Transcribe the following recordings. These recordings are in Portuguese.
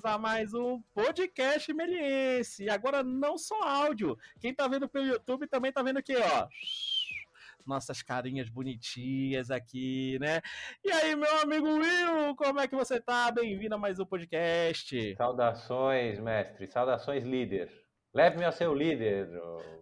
bem-vindos a mais um podcast meliense. Agora não só áudio. Quem tá vendo pelo YouTube também tá vendo aqui, ó. Nossas carinhas bonitinhas aqui, né? E aí, meu amigo Will, como é que você tá? Bem-vindo a mais um podcast. Saudações, mestre. Saudações, líder. Leve-me a ser o líder.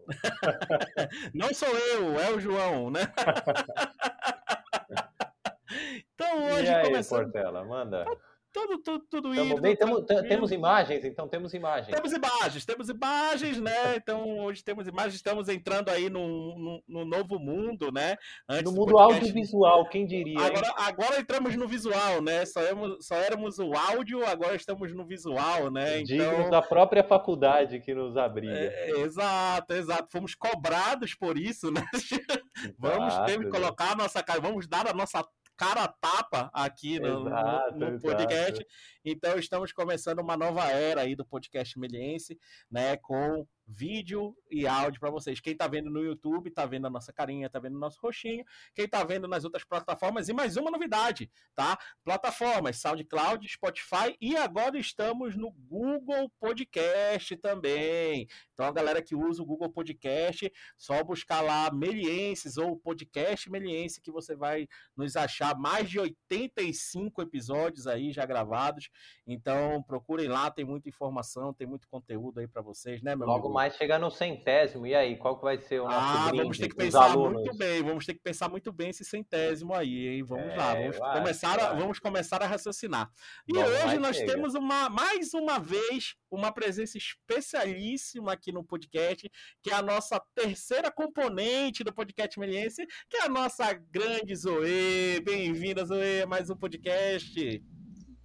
não sou eu, é o João, né? então hoje e aí, começando... Portela, manda. Tá tudo, tudo, tudo indo. Bem, tamo, temos imagens, então temos imagens. Temos imagens, temos imagens, né? Então hoje temos imagens, estamos entrando aí no, no, no novo mundo, né? Antes no mundo podcast... audiovisual, quem diria? Agora, agora entramos no visual, né? Só éramos, só éramos o áudio, agora estamos no visual, né? Então... da própria faculdade que nos abriga. É, exato, exato. Fomos cobrados por isso, né? vamos ter que colocar a nossa cara, vamos dar a nossa cara tapa aqui no, exato, no, no podcast. Exato. Então estamos começando uma nova era aí do podcast meliense, né, com vídeo e áudio para vocês. Quem está vendo no YouTube, está vendo a nossa carinha, está vendo o nosso roxinho. Quem está vendo nas outras plataformas, e mais uma novidade, tá? Plataformas SoundCloud, Spotify e agora estamos no Google Podcast também. Então a galera que usa o Google Podcast, só buscar lá Melienses ou Podcast Meliense que você vai nos achar mais de 85 episódios aí já gravados. Então procurem lá, tem muita informação, tem muito conteúdo aí para vocês, né, meu Logo amigo? Mais chegar no centésimo, e aí, qual que vai ser o nosso Ah, vamos ter que pensar muito bem, vamos ter que pensar muito bem esse centésimo aí, hein? Vamos é, lá, vamos começar, a, vamos começar a raciocinar. E hoje nós chega. temos uma, mais uma vez, uma presença especialíssima aqui no podcast, que é a nossa terceira componente do podcast Meliense, que é a nossa grande Zoe. Bem-vinda, Zoe, a mais um podcast.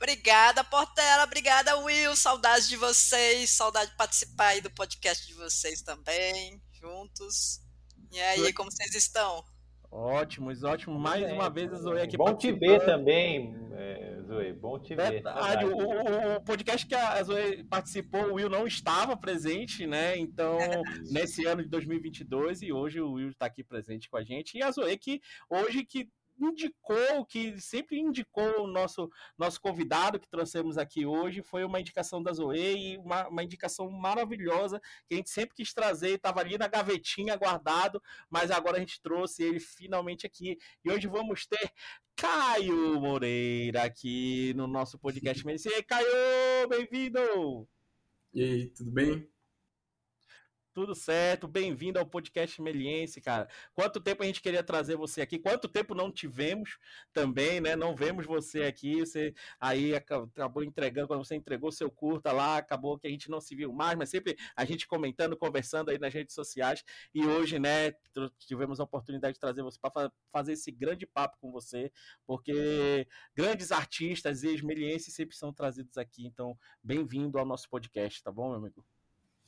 Obrigada, Portela. Obrigada, Will. Saudade de vocês. Saudade de participar aí do podcast de vocês também, juntos. E aí, como vocês estão? Ótimos, ótimo. Mais uma vez a Zoe aqui Bom te ver também, é, Zoe. Bom te ver. Verdade. O, o, o, podcast que a Zoe participou, o Will não estava presente, né? Então, nesse ano de 2022, e hoje o Will está aqui presente com a gente. E a Zoe que hoje que indicou, que sempre indicou o nosso, nosso convidado que trouxemos aqui hoje, foi uma indicação da Zoe e uma, uma indicação maravilhosa que a gente sempre quis trazer, estava ali na gavetinha guardado, mas agora a gente trouxe ele finalmente aqui. E hoje vamos ter Caio Moreira aqui no nosso podcast. E aí, Caio, bem-vindo! E aí, tudo bem? Tudo certo, bem-vindo ao podcast Meliense, cara. Quanto tempo a gente queria trazer você aqui? Quanto tempo não tivemos também, né? Não vemos você aqui. Você aí acabou entregando, quando você entregou seu curta lá, acabou que a gente não se viu mais, mas sempre a gente comentando, conversando aí nas redes sociais. E hoje, né, tivemos a oportunidade de trazer você para fazer esse grande papo com você, porque grandes artistas e ex-melienses sempre são trazidos aqui. Então, bem-vindo ao nosso podcast, tá bom, meu amigo?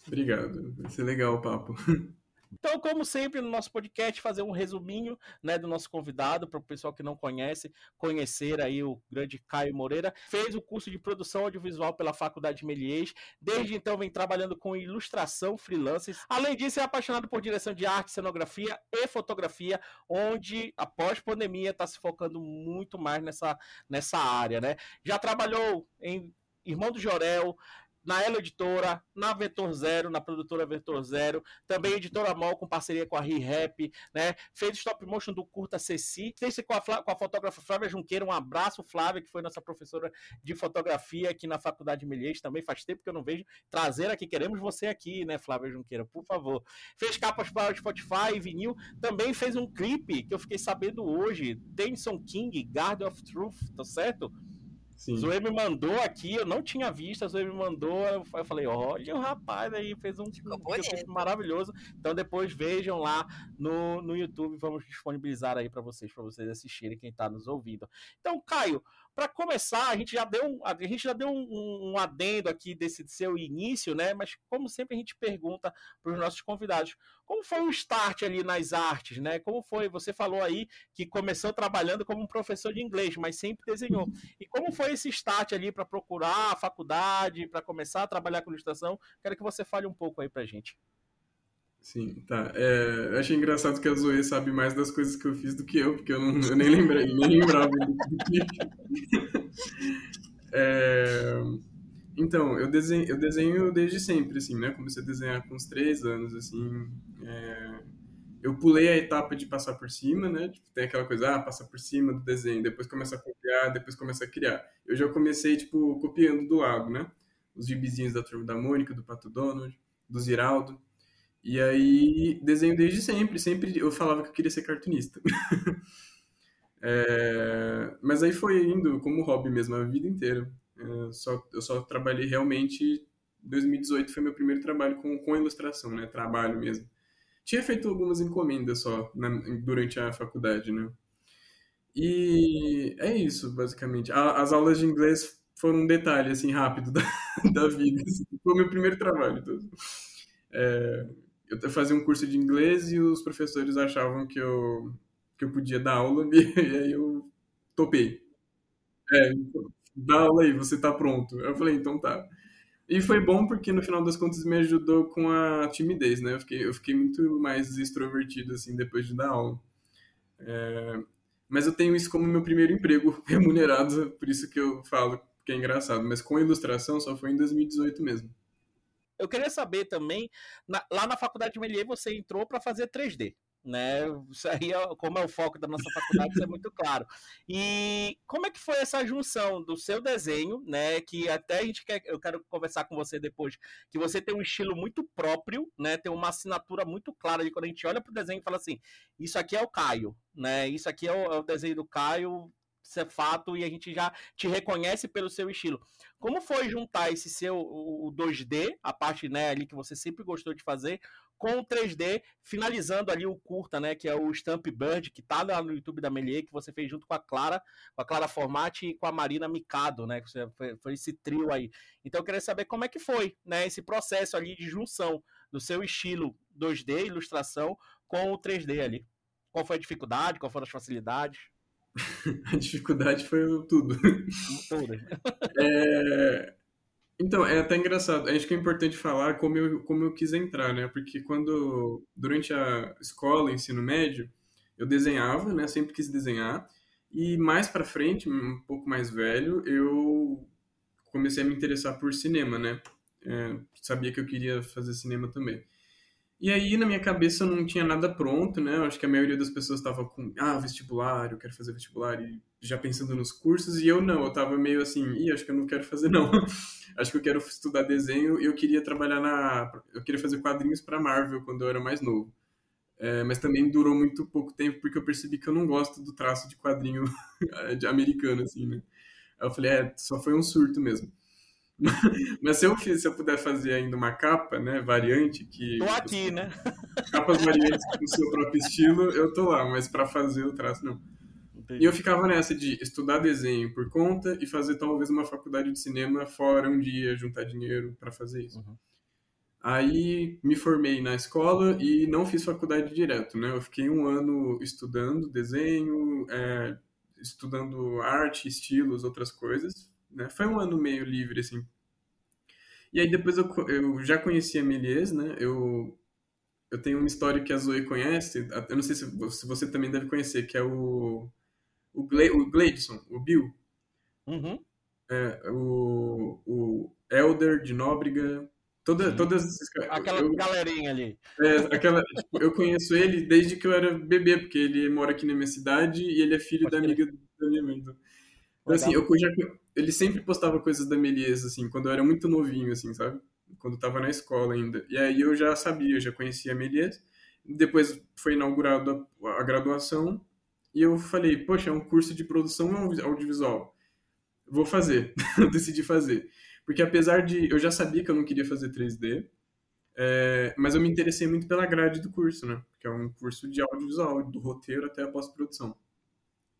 Obrigado, vai ser legal o papo. Então, como sempre, no nosso podcast, fazer um resuminho né, do nosso convidado, para o pessoal que não conhece, conhecer aí o grande Caio Moreira. Fez o curso de produção audiovisual pela Faculdade de Melies. Desde então, vem trabalhando com ilustração freelance. Além disso, é apaixonado por direção de arte, cenografia e fotografia, onde, após pandemia, está se focando muito mais nessa, nessa área. Né? Já trabalhou em Irmão do Jorel, na Elo Editora, na Vetor Zero, na produtora Vetor Zero, também editora Mol com parceria com a ReHap, né? Fez stop motion do Curta Ceci, fez com a, com a fotógrafa Flávia Junqueira, um abraço Flávia, que foi nossa professora de fotografia aqui na Faculdade de Melies, também faz tempo que eu não vejo, trazer aqui, queremos você aqui, né, Flávia Junqueira, por favor. Fez capas para o Spotify, vinil, também fez um clipe que eu fiquei sabendo hoje, Tennyson King, Guard of Truth, tá certo? Sim. Zoe me mandou aqui, eu não tinha visto, a Zoe me mandou, eu falei, olha o rapaz aí, fez um, um maravilhoso. Então depois vejam lá no, no YouTube, vamos disponibilizar aí para vocês, para vocês assistirem, quem está nos ouvindo. Então, Caio, para começar, a gente já deu a gente já deu um, um, adendo aqui desse seu início, né? Mas como sempre a gente pergunta para os nossos convidados, como foi o start ali nas artes, né? Como foi? Você falou aí que começou trabalhando como um professor de inglês, mas sempre desenhou. E como foi esse start ali para procurar a faculdade, para começar a trabalhar com ilustração? Quero que você fale um pouco aí para gente. Sim, tá. É, eu achei engraçado que a Zoe sabe mais das coisas que eu fiz do que eu, porque eu, não, eu nem lembrei, nem lembrava do, é, Então, eu desenho, eu desenho desde sempre, assim, né? Comecei a desenhar com uns três anos, assim. É... Eu pulei a etapa de passar por cima, né? Tipo, tem aquela coisa, ah, passa por cima do desenho, depois começa a copiar, depois começa a criar. Eu já comecei, tipo, copiando do lado, né? Os gibizinhos da Turma da Mônica, do Pato Donald, do Ziraldo. E aí, desenho desde sempre. Sempre eu falava que eu queria ser cartunista. é... Mas aí foi indo como hobby mesmo, a vida inteira. Eu só, eu só trabalhei realmente. 2018 foi meu primeiro trabalho com, com ilustração, né? Trabalho mesmo. Tinha feito algumas encomendas só na, durante a faculdade, né? E é isso, basicamente. A, as aulas de inglês foram um detalhe, assim, rápido da, da vida. Assim. Foi o meu primeiro trabalho. Todo. É, eu fazia um curso de inglês e os professores achavam que eu, que eu podia dar aula e, aí eu topei. É, dá aula aí, você tá pronto. Eu falei, então tá. E foi bom porque no final das contas me ajudou com a timidez, né? Eu fiquei, eu fiquei muito mais extrovertido, assim, depois de dar aula. É... Mas eu tenho isso como meu primeiro emprego remunerado, por isso que eu falo que é engraçado. Mas com ilustração só foi em 2018 mesmo. Eu queria saber também, na, lá na faculdade de Melier você entrou para fazer 3D né? Isso aí, é, como é o foco da nossa faculdade, isso é muito claro. E como é que foi essa junção do seu desenho, né? Que até a gente quer, eu quero conversar com você depois, que você tem um estilo muito próprio, né? Tem uma assinatura muito clara de quando a gente olha para o desenho e fala assim, isso aqui é o Caio, né? Isso aqui é o, é o desenho do Caio, isso é fato e a gente já te reconhece pelo seu estilo. Como foi juntar esse seu o 2D, a parte né, ali que você sempre gostou de fazer, com o 3D, finalizando ali o curta, né, que é o Stamp Bird, que tá lá no YouTube da Melier, que você fez junto com a Clara, com a Clara Formati e com a Marina Mikado, né, que foi, foi esse trio aí. Então eu queria saber como é que foi, né, esse processo ali de junção do seu estilo 2D, ilustração, com o 3D ali. Qual foi a dificuldade, qual foram as facilidades? a dificuldade foi tudo. Tudo. é, então, é até engraçado. Acho que é importante falar como eu, como eu quis entrar, né? Porque quando, durante a escola, ensino médio, eu desenhava, né? Sempre quis desenhar. E mais para frente, um pouco mais velho, eu comecei a me interessar por cinema, né? É, sabia que eu queria fazer cinema também. E aí, na minha cabeça, eu não tinha nada pronto, né? Eu acho que a maioria das pessoas estava com, ah, vestibular, eu quero fazer vestibular, e já pensando nos cursos, e eu não, eu tava meio assim, ih, acho que eu não quero fazer, não. acho que eu quero estudar desenho e eu queria trabalhar na. Eu queria fazer quadrinhos para Marvel quando eu era mais novo. É, mas também durou muito pouco tempo porque eu percebi que eu não gosto do traço de quadrinho de americano, assim, né? Aí eu falei, é, só foi um surto mesmo. Mas se eu, fiz, se eu puder fazer ainda uma capa, né, variante, que... Tô aqui, né? Capas variantes com o seu próprio estilo, eu tô lá, mas para fazer o traço, não. Entendi. E eu ficava nessa de estudar desenho por conta e fazer talvez uma faculdade de cinema fora um dia, juntar dinheiro para fazer isso. Uhum. Aí me formei na escola e não fiz faculdade direto, né? Eu fiquei um ano estudando desenho, é, estudando arte, estilos, outras coisas né? Foi um ano meio livre, assim. E aí depois eu, eu já conhecia Méliès, né? Eu, eu tenho uma história que a Zoe conhece, eu não sei se, se você também deve conhecer, que é o, o, Gle, o Gleidson, o Bill. Uhum. É, o, o Elder de Nóbrega, toda, todas Aquela eu, galerinha ali. É, aquela, tipo, eu conheço ele desde que eu era bebê, porque ele mora aqui na minha cidade e ele é filho Pode da amiga da minha mãe. Então, assim, eu já, ele sempre postava coisas da Melies, assim, quando eu era muito novinho, assim, sabe? Quando eu tava na escola ainda. E aí eu já sabia, eu já conhecia a Melies. Depois foi inaugurada a, graduação e eu falei, poxa, é um curso de produção audiovisual. Vou fazer. Decidi fazer. Porque apesar de... Eu já sabia que eu não queria fazer 3D, é, mas eu me interessei muito pela grade do curso, né? Que é um curso de audiovisual, do roteiro até a pós-produção.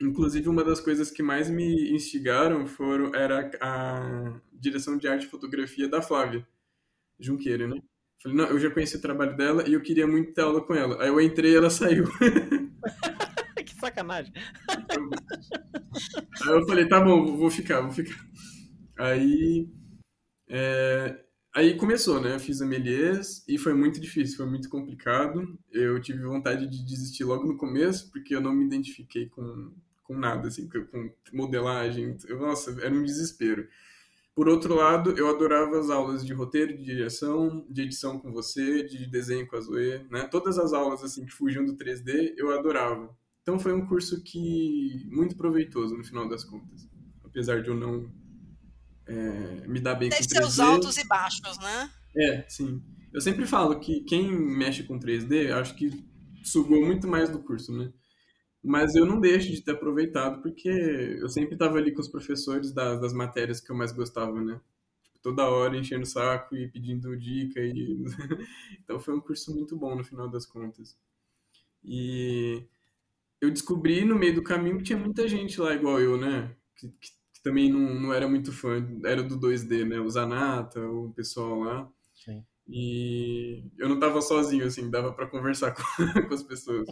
Inclusive, uma das coisas que mais me instigaram foram, era a direção de arte e fotografia da Flávia Junqueira, né? Falei, não, eu já conheci o trabalho dela e eu queria muito ter aula com ela. Aí eu entrei e ela saiu. que sacanagem. Aí eu falei, tá bom, vou ficar, vou ficar. Aí, é, aí começou, né? Eu fiz a Melies e foi muito difícil, foi muito complicado. Eu tive vontade de desistir logo no começo, porque eu não me identifiquei com, com nada, assim, com modelagem. Eu, nossa, era um desespero. Por outro lado, eu adorava as aulas de roteiro, de direção, de edição com você, de desenho com a Zoe, né? Todas as aulas assim que fugiam do 3D, eu adorava. Então foi um curso que muito proveitoso no final das contas, apesar de eu não é, me dar bem Tem com 3D. seus altos e baixos, né? É, sim. Eu sempre falo que quem mexe com 3D, acho que sugou muito mais do curso, né? Mas eu não deixo de ter aproveitado, porque eu sempre estava ali com os professores das, das matérias que eu mais gostava, né? Tipo, toda hora enchendo o saco e pedindo dica. E... então foi um curso muito bom no final das contas. E eu descobri no meio do caminho que tinha muita gente lá igual eu, né? Que, que também não, não era muito fã, era do 2D, né? O Zanata, o pessoal lá. Sim. E eu não tava sozinho, assim, dava para conversar com, com as pessoas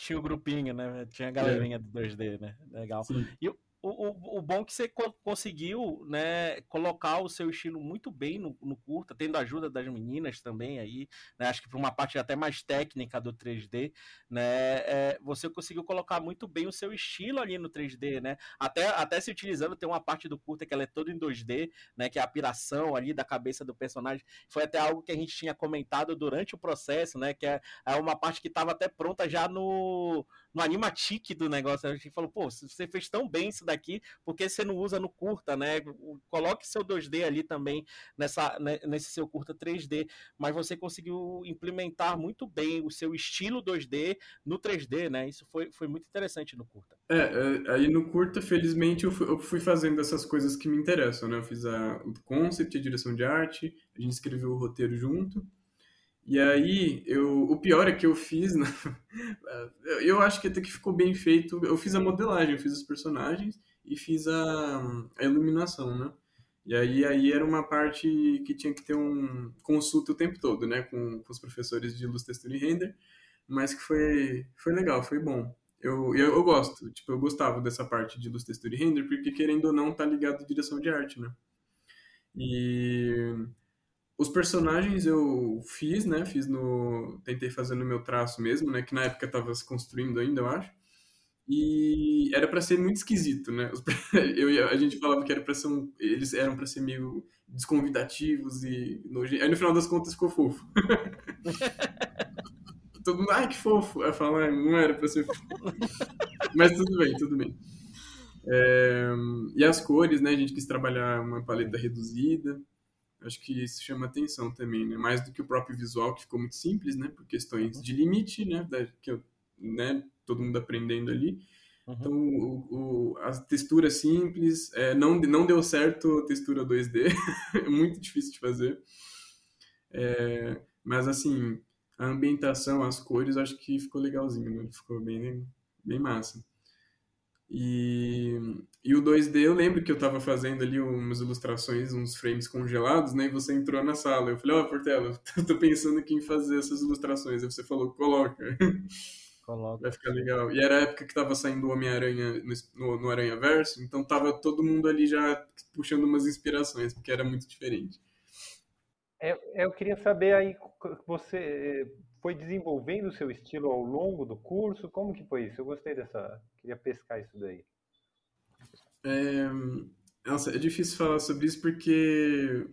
tinha o grupinho, né? Tinha a galerinha é. do 2D, né? Legal. Sim. E o, o, o bom é que você conseguiu né, colocar o seu estilo muito bem no, no curta, tendo a ajuda das meninas também aí, né, acho que por uma parte até mais técnica do 3D, né, é, você conseguiu colocar muito bem o seu estilo ali no 3D, né, até, até se utilizando, tem uma parte do curta que ela é toda em 2D, né, que é a piração ali da cabeça do personagem, foi até algo que a gente tinha comentado durante o processo, né, que é, é uma parte que estava até pronta já no, no animatic do negócio, a gente falou, pô, você fez tão bem isso daqui, porque você não usa no curta, né? Coloque seu 2D ali também nessa, né, nesse seu curta 3D, mas você conseguiu implementar muito bem o seu estilo 2D no 3D, né? Isso foi, foi muito interessante no curta. É, é aí no curta, felizmente, eu fui, eu fui, fazendo essas coisas que me interessam, né? Eu fiz a, o concept, a direção de arte, a gente escreveu o roteiro junto, e aí, eu, o pior é que eu fiz, né? eu acho que até que ficou bem feito. Eu fiz a modelagem, eu fiz os personagens e fiz a, a iluminação, né? E aí, aí era uma parte que tinha que ter um consulta o tempo todo, né? Com, com os professores de luz, textura e render, mas que foi, foi legal, foi bom. Eu, eu, eu gosto, tipo, eu gostava dessa parte de luz, textura e render, porque querendo ou não, tá ligado à direção de arte, né? E os personagens eu fiz, né? Fiz no. Tentei fazer no meu traço mesmo, né? Que na época tava se construindo ainda, eu acho. E era para ser muito esquisito, né? Eu, a gente falava que era para ser um, eles eram para ser meio desconvidativos e nojento. Aí no final das contas ficou fofo. Todo mundo, ai que fofo. Aí fala, ah, não era para ser fofo. Mas tudo bem, tudo bem. É, e as cores, né? A gente quis trabalhar uma paleta reduzida. Acho que isso chama atenção também, né? Mais do que o próprio visual, que ficou muito simples, né? Por questões uhum. de limite, né? Da, que eu, né? Todo mundo aprendendo ali. Uhum. Então, o, o, a textura simples, é, não, não deu certo a textura 2D, é muito difícil de fazer. É, mas, assim, a ambientação, as cores, acho que ficou legalzinho, né? Ficou bem, bem massa. E, e o 2D, eu lembro que eu estava fazendo ali umas ilustrações, uns frames congelados, né? E você entrou na sala. Eu falei, ó, oh, Portela, tô pensando aqui em fazer essas ilustrações. Aí você falou, coloca. Coloca. Vai ficar legal. E era a época que tava saindo o Homem-Aranha no, no Aranha Verso, então tava todo mundo ali já puxando umas inspirações, porque era muito diferente. É, eu queria saber aí, você foi desenvolvendo o seu estilo ao longo do curso? Como que foi isso? Eu gostei dessa. Queria pescar isso daí. É, nossa, é difícil falar sobre isso porque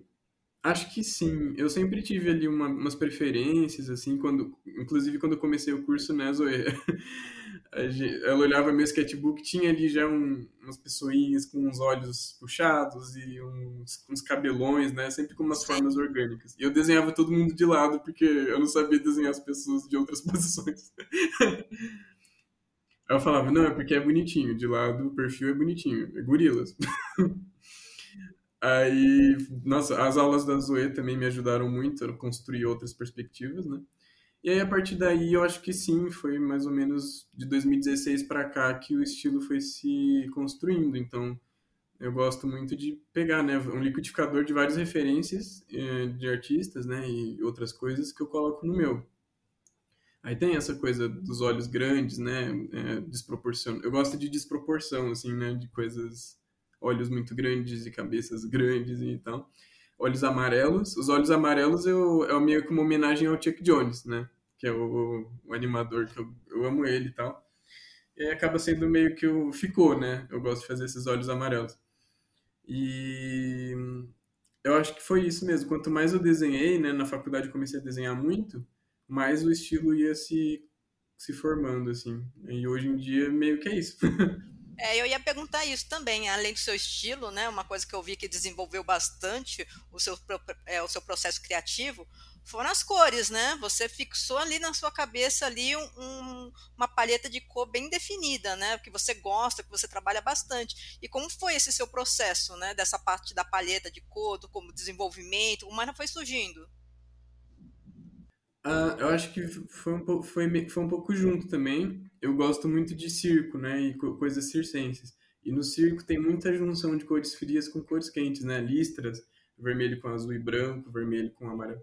acho que sim. Eu sempre tive ali uma, umas preferências, assim, quando, inclusive quando comecei o curso, né, Zoe? ela olhava meu sketchbook, tinha ali já um, umas pessoinhas com uns olhos puxados e uns, uns cabelões, né? Sempre com umas formas orgânicas. E eu desenhava todo mundo de lado, porque eu não sabia desenhar as pessoas de outras posições. Eu falava, não, é porque é bonitinho, de lado o perfil é bonitinho, é gorilas. Aí, nossa, as aulas da Zoe também me ajudaram muito a construir outras perspectivas, né? E aí, a partir daí, eu acho que sim, foi mais ou menos de 2016 para cá que o estilo foi se construindo. Então, eu gosto muito de pegar, né, um liquidificador de várias referências eh, de artistas, né, e outras coisas que eu coloco no meu. Aí tem essa coisa dos olhos grandes, né, é. Eu gosto de desproporção, assim, né, de coisas, olhos muito grandes e cabeças grandes e tal. Olhos amarelos. Os olhos amarelos eu, é meio que uma homenagem ao Chuck Jones, né? que é o, o animador, que eu, eu, amo ele e tal. E acaba sendo meio que o. Ficou, né? Eu gosto de fazer esses olhos amarelos. E eu acho que foi isso mesmo. Quanto mais eu desenhei, né, na faculdade comecei a desenhar muito, mais o estilo ia se, se formando, assim. E hoje em dia, meio que é isso. É, eu ia perguntar isso também, além do seu estilo, né? Uma coisa que eu vi que desenvolveu bastante o seu, é, o seu processo criativo foram as cores, né? Você fixou ali na sua cabeça ali um, uma palheta de cor bem definida, né? Que você gosta, que você trabalha bastante. E como foi esse seu processo, né? Dessa parte da palheta de cor, do como desenvolvimento, como ela foi surgindo? Ah, eu acho que foi um, pouco, foi, foi um pouco junto também. Eu gosto muito de circo, né? E co coisas circenses. E no circo tem muita junção de cores frias com cores quentes, né? Listras, vermelho com azul e branco, vermelho com amarelo.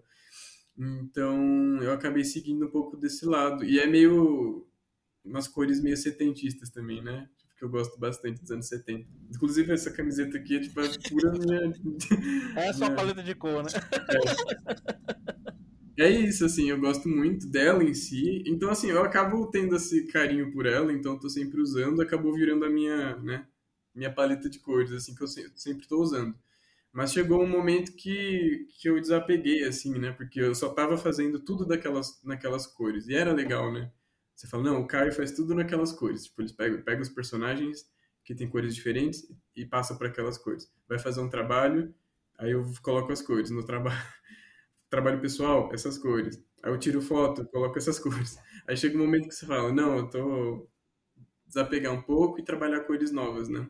Então eu acabei seguindo um pouco desse lado. E é meio. umas cores meio setentistas também, né? Tipo, que eu gosto bastante dos anos 70. Inclusive essa camiseta aqui é tipo a pura minha. É só minha... paleta de cor, né? É. é isso, assim, eu gosto muito dela em si. Então, assim, eu acabo tendo esse carinho por ela, então tô sempre usando, acabou virando a minha, né? Minha paleta de cores, assim, que eu sempre tô usando. Mas chegou um momento que, que eu desapeguei, assim, né? Porque eu só tava fazendo tudo daquelas, naquelas cores. E era legal, né? Você fala, não, o Caio faz tudo naquelas cores. Tipo, eles pegam, pegam os personagens que tem cores diferentes e passa para aquelas cores. Vai fazer um trabalho, aí eu coloco as cores no trabalho. trabalho pessoal, essas cores. Aí eu tiro foto, coloco essas cores. Aí chega um momento que você fala, não, eu tô desapegar um pouco e trabalhar cores novas, né?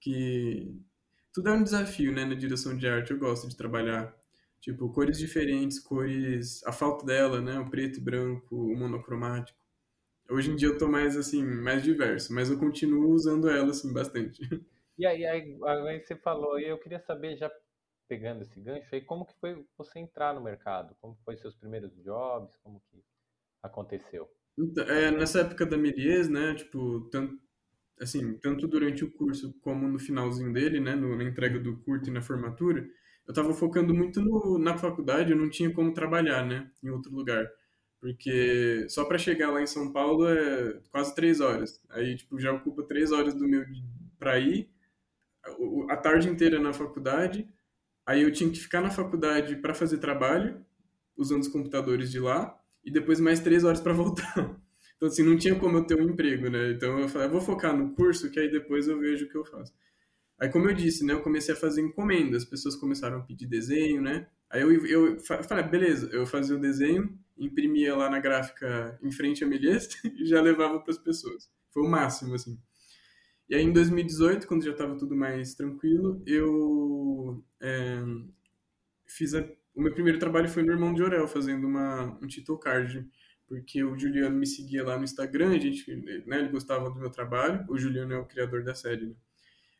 Que tudo é um desafio, né, na direção de arte. Eu gosto de trabalhar, tipo, cores diferentes, cores, a falta dela, né, o preto e branco, o monocromático. Hoje em dia eu tô mais, assim, mais diverso, mas eu continuo usando ela, assim, bastante. E aí, aí, aí você falou, e eu queria saber, já pegando esse gancho aí, como que foi você entrar no mercado? Como foi seus primeiros jobs? Como que aconteceu? Então, é, nessa época da Melies, né, tipo, tanto, assim, tanto durante o curso como no finalzinho dele, né, no, na entrega do curto e na formatura, eu estava focando muito no, na faculdade, eu não tinha como trabalhar, né, em outro lugar. Porque só para chegar lá em São Paulo é quase três horas. Aí, tipo, já ocupa três horas do meu para ir, a tarde inteira na faculdade. Aí eu tinha que ficar na faculdade para fazer trabalho, usando os computadores de lá, e depois mais três horas para voltar. Então, assim, não tinha como eu ter um emprego, né? Então, eu falei, eu vou focar no curso, que aí depois eu vejo o que eu faço. Aí, como eu disse, né? Eu comecei a fazer encomenda, as pessoas começaram a pedir desenho, né? Aí eu, eu falei, beleza, eu fazia o desenho, imprimia lá na gráfica em frente à Melies e já levava para as pessoas. Foi o máximo, assim. E aí, em 2018, quando já estava tudo mais tranquilo, eu é, fiz a, o meu primeiro trabalho foi no Irmão de Orel, fazendo uma, um title card porque o Juliano me seguia lá no Instagram, a gente, né, ele gostava do meu trabalho, o Juliano é o criador da série, né?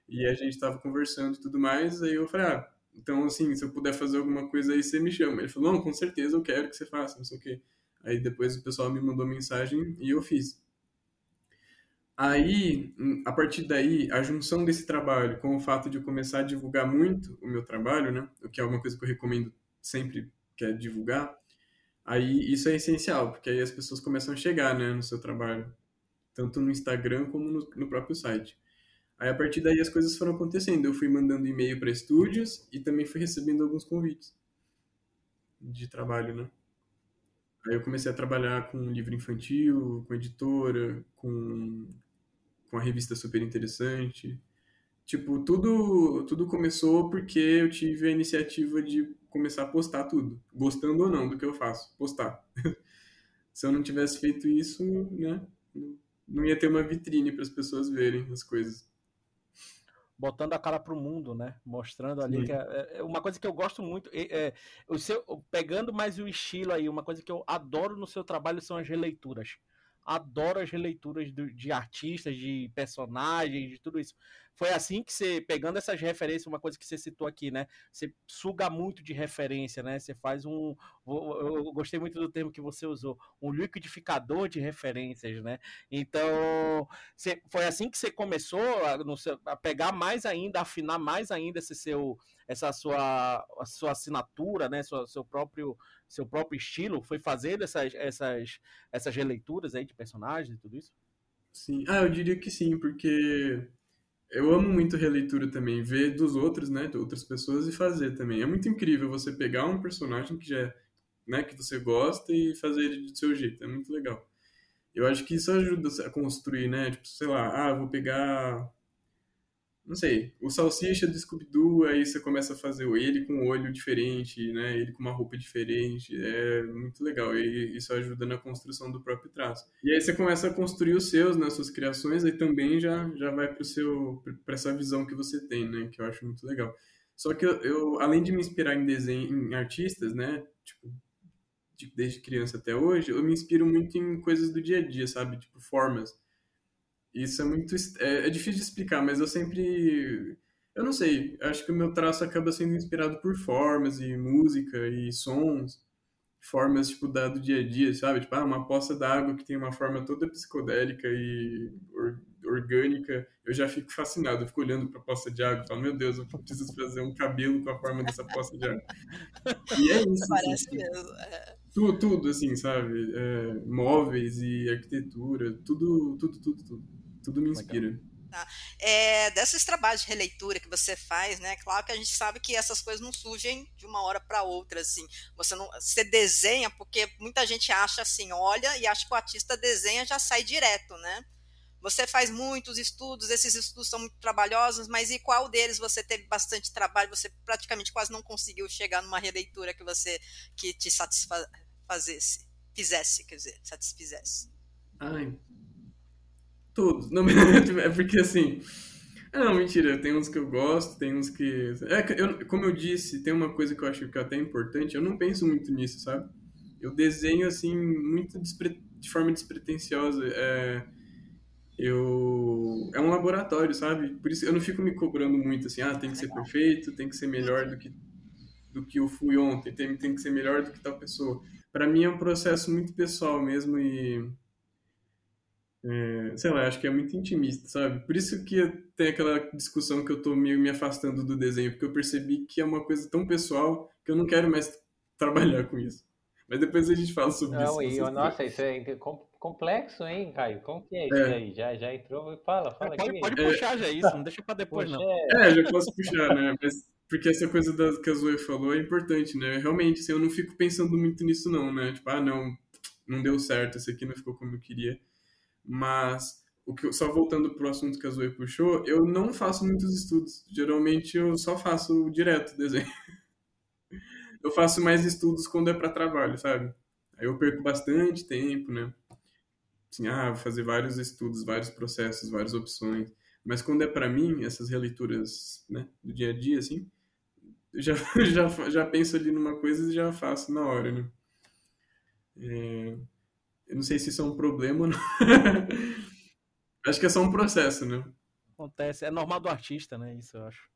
E a gente estava conversando e tudo mais, aí eu falei, ah, então assim, se eu puder fazer alguma coisa aí, você me chama. Ele falou, não, com certeza eu quero que você faça, não sei o. Aí depois o pessoal me mandou mensagem e eu fiz. Aí, a partir daí, a junção desse trabalho com o fato de eu começar a divulgar muito o meu trabalho, né? O que é uma coisa que eu recomendo sempre, que é divulgar, Aí isso é essencial, porque aí as pessoas começam a chegar né, no seu trabalho, tanto no Instagram como no, no próprio site. Aí a partir daí as coisas foram acontecendo. Eu fui mandando e-mail para estúdios e também fui recebendo alguns convites de trabalho, né? Aí eu comecei a trabalhar com livro infantil, com editora, com, com a revista super interessante. Tipo, tudo, tudo começou porque eu tive a iniciativa de começar a postar tudo, gostando ou não do que eu faço, postar. Se eu não tivesse feito isso, né, não ia ter uma vitrine para as pessoas verem as coisas. Botando a cara pro mundo, né? Mostrando ali Sim. que é, é, é, uma coisa que eu gosto muito. É, é, o seu, pegando mais o estilo aí, uma coisa que eu adoro no seu trabalho são as releituras adoro as releituras de, de, artistas, de personagens, de tudo isso. Foi assim que você, pegando essas referências, uma coisa que você citou aqui, né? Você suga muito de referência, né? Você faz um. Eu gostei muito do termo que você usou, um liquidificador de referências, né? Então, você, foi assim que você começou a, seu, a pegar mais ainda, afinar mais ainda esse seu, essa sua, a sua assinatura, né? Seu, seu próprio seu próprio estilo? Foi fazendo essas, essas, essas releituras aí de personagens e tudo isso? Sim, ah, eu diria que sim, porque eu amo muito releitura também, ver dos outros, né, de outras pessoas e fazer também. É muito incrível você pegar um personagem que já né, que você gosta e fazer ele do seu jeito. É muito legal. Eu acho que isso ajuda a construir, né? Tipo, sei lá, ah, vou pegar não sei, o Salsicha do Scooby-Doo, aí você começa a fazer ele com um olho diferente, né? Ele com uma roupa diferente. É muito legal. E isso ajuda na construção do próprio traço. E aí você começa a construir os seus, né, suas criações, aí também já, já vai para seu para essa visão que você tem, né? Que eu acho muito legal. Só que eu, eu além de me inspirar em desenho, em artistas, né? Tipo, desde criança até hoje, eu me inspiro muito em coisas do dia a dia, sabe? Tipo, formas. Isso é muito. É, é, difícil de explicar, mas eu sempre. Eu não sei, acho que o meu traço acaba sendo inspirado por formas e música e sons, formas, tipo, da, do dia a dia, sabe? Tipo, ah, uma poça d'água que tem uma forma toda psicodélica e or, orgânica, eu já fico fascinado, eu fico olhando para a poça de água e falo, meu Deus, eu preciso fazer um cabelo com a forma dessa poça de água. E é isso. Parece assim, mesmo. É. Tudo, tudo, assim, sabe? É, móveis e arquitetura, tudo, tudo, tudo, tudo. Tudo me inspira. Tá. É, desses trabalhos de releitura que você faz, né? Claro que a gente sabe que essas coisas não surgem de uma hora para outra, assim. Você não, você desenha porque muita gente acha assim, olha e acha que o artista desenha já sai direto, né? Você faz muitos estudos, esses estudos são muito trabalhosos, mas e qual deles você teve bastante trabalho? Você praticamente quase não conseguiu chegar numa releitura que você que te satisfazesse, fizesse, quer dizer, satisfizesse. Ai, Todos. Não, é porque assim. Ah, não, mentira. Tem uns que eu gosto, tem uns que. É, eu, como eu disse, tem uma coisa que eu acho que é até importante. Eu não penso muito nisso, sabe? Eu desenho assim, muito despre... de forma despretensiosa. É... Eu. É um laboratório, sabe? Por isso eu não fico me cobrando muito assim, ah, tem que ser perfeito, tem que ser melhor do que, do que eu fui ontem, tem, tem que ser melhor do que tal pessoa. Para mim é um processo muito pessoal mesmo e é, sei lá, acho que é muito intimista, sabe? Por isso que tem aquela discussão que eu tô meio me afastando do desenho, porque eu percebi que é uma coisa tão pessoal que eu não quero mais trabalhar com isso. Mas depois a gente fala sobre não, isso. E, nossa, isso é complexo, hein, Caio? Como que é isso é. aí? Já, já entrou? Fala, fala pode, aqui. Pode puxar já isso, não deixa pra depois, não. É, já posso puxar, né? Mas porque essa coisa da, que a Zoe falou é importante, né? Realmente, assim, eu não fico pensando muito nisso, não, né? Tipo, ah, não, não deu certo, esse aqui não ficou como eu queria. Mas, o que, só voltando para o assunto que a Zoe puxou, eu não faço muitos estudos. Geralmente eu só faço direto desenho. eu faço mais estudos quando é para trabalho, sabe? Aí eu perco bastante tempo, né? Assim, ah, vou fazer vários estudos, vários processos, várias opções. Mas quando é para mim, essas releituras né, do dia a dia, assim, já, já, já penso ali numa coisa e já faço na hora, né? É, eu não sei se isso é um problema ou não. acho que é só um processo, né? Acontece. É normal do artista, né? Isso eu acho.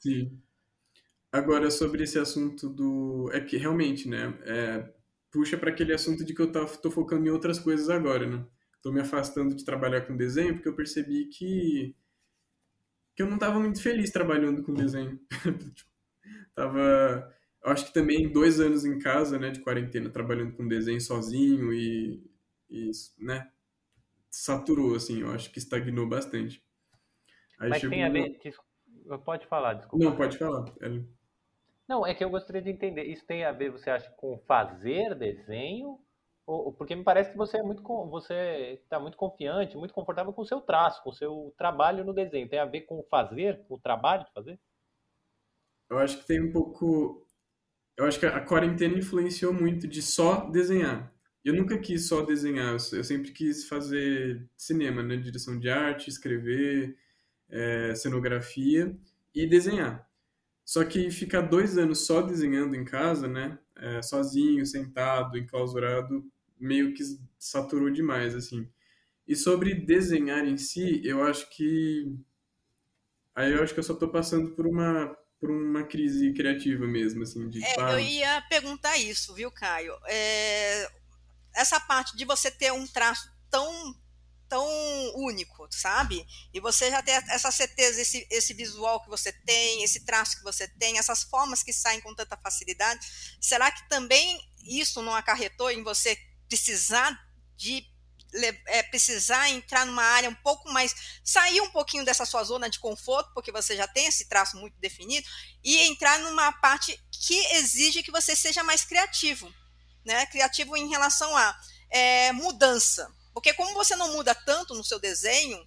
Sim. Agora, sobre esse assunto do. É que realmente, né? É... Puxa para aquele assunto de que eu tô focando em outras coisas agora, né? Tô me afastando de trabalhar com desenho porque eu percebi que. que eu não tava muito feliz trabalhando com desenho. tava eu acho que também dois anos em casa, né, de quarentena, trabalhando com desenho sozinho e, e né, saturou, assim, eu acho que estagnou bastante. Aí Mas tem a ver, pode falar, desculpa. Não, pode falar. É... Não, é que eu gostaria de entender, isso tem a ver, você acha, com fazer desenho? Ou, porque me parece que você é muito, você está muito confiante, muito confortável com o seu traço, com o seu trabalho no desenho. Tem a ver com fazer, com o trabalho de fazer? Eu acho que tem um pouco eu acho que a quarentena influenciou muito de só desenhar. Eu nunca quis só desenhar, eu sempre quis fazer cinema, né? Direção de arte, escrever, é, cenografia e desenhar. Só que ficar dois anos só desenhando em casa, né? É, sozinho, sentado, enclausurado, meio que saturou demais, assim. E sobre desenhar em si, eu acho que. Aí eu acho que eu só tô passando por uma por uma crise criativa mesmo, assim, de é, Eu ia perguntar isso, viu, Caio? É, essa parte de você ter um traço tão tão único, sabe? E você já tem essa certeza, esse, esse visual que você tem, esse traço que você tem, essas formas que saem com tanta facilidade. Será que também isso não acarretou em você precisar de é, precisar entrar numa área um pouco mais, sair um pouquinho dessa sua zona de conforto, porque você já tem esse traço muito definido, e entrar numa parte que exige que você seja mais criativo, né? Criativo em relação a é, mudança. Porque como você não muda tanto no seu desenho,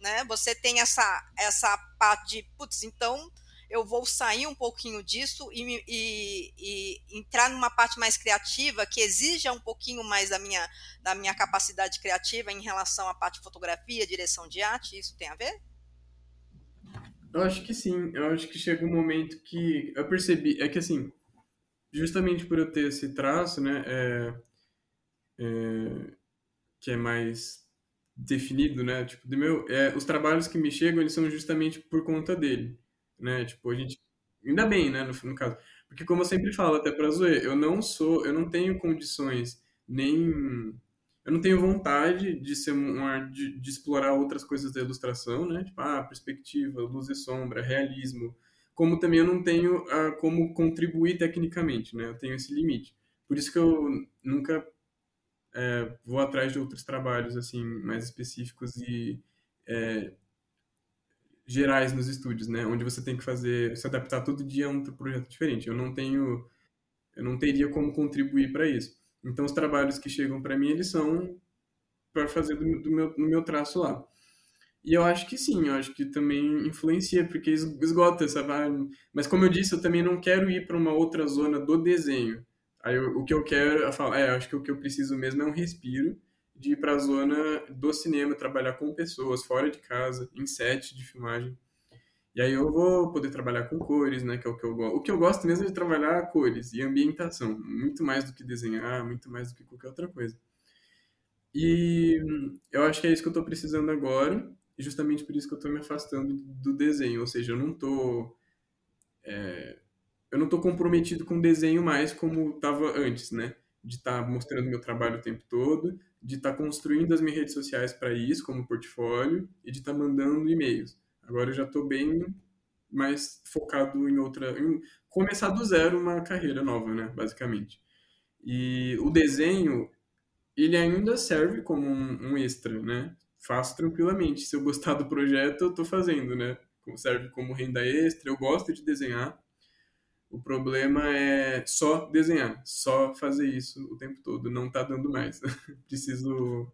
né? Você tem essa, essa parte de, putz, então eu vou sair um pouquinho disso e, e, e, entrar numa parte mais criativa que exija um pouquinho mais da minha, da minha capacidade criativa em relação à parte de fotografia, direção de arte, isso tem a ver? Eu acho que sim, eu acho que chega um momento que eu percebi, é que assim, justamente por eu ter esse traço, né, é, é, que é mais definido, né, tipo, do meu, é, os trabalhos que me chegam, eles são justamente por conta dele né? Tipo, a gente. Ainda bem, né, no, no caso. Porque, como eu sempre falo, até pra Zoe, eu não sou. Eu não tenho condições nem. Eu não tenho vontade de ser um, de, de explorar outras coisas da ilustração, né? Tipo, ah, perspectiva, luz e sombra, realismo. Como também eu não tenho ah, como contribuir tecnicamente, né? Eu tenho esse limite. Por isso que eu nunca é, vou atrás de outros trabalhos assim mais específicos e é, gerais nos estúdios, né? Onde você tem que fazer, se adaptar todo dia a um projeto diferente. Eu não tenho, eu não teria como contribuir para isso. Então, os trabalhos que chegam para mim, eles são para fazer do, do meu, no meu traço lá. E eu acho que sim, eu acho que também influencia, porque esgota essa. Mas como eu disse, eu também não quero ir para uma outra zona do desenho. Aí eu, o que eu quero, eu falo, é, acho que o que eu preciso mesmo é um respiro de ir para a zona do cinema, trabalhar com pessoas fora de casa, em set de filmagem. E aí eu vou poder trabalhar com cores, né, que é o que eu gosto. O que eu gosto mesmo é de trabalhar cores e ambientação, muito mais do que desenhar, muito mais do que qualquer outra coisa. E eu acho que é isso que eu estou precisando agora, e justamente por isso que eu estou me afastando do desenho, ou seja, eu não estou é, eu não estou comprometido com o desenho mais como estava antes, né? De estar tá mostrando meu trabalho o tempo todo, de estar tá construindo as minhas redes sociais para isso, como portfólio, e de estar tá mandando e-mails. Agora eu já estou bem mais focado em outra. Em começar do zero uma carreira nova, né? Basicamente. E o desenho, ele ainda serve como um, um extra, né? Faço tranquilamente. Se eu gostar do projeto, eu estou fazendo, né? Serve como renda extra. Eu gosto de desenhar. O problema é só desenhar, só fazer isso o tempo todo. Não tá dando mais. Preciso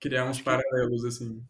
criar uns paralelos assim.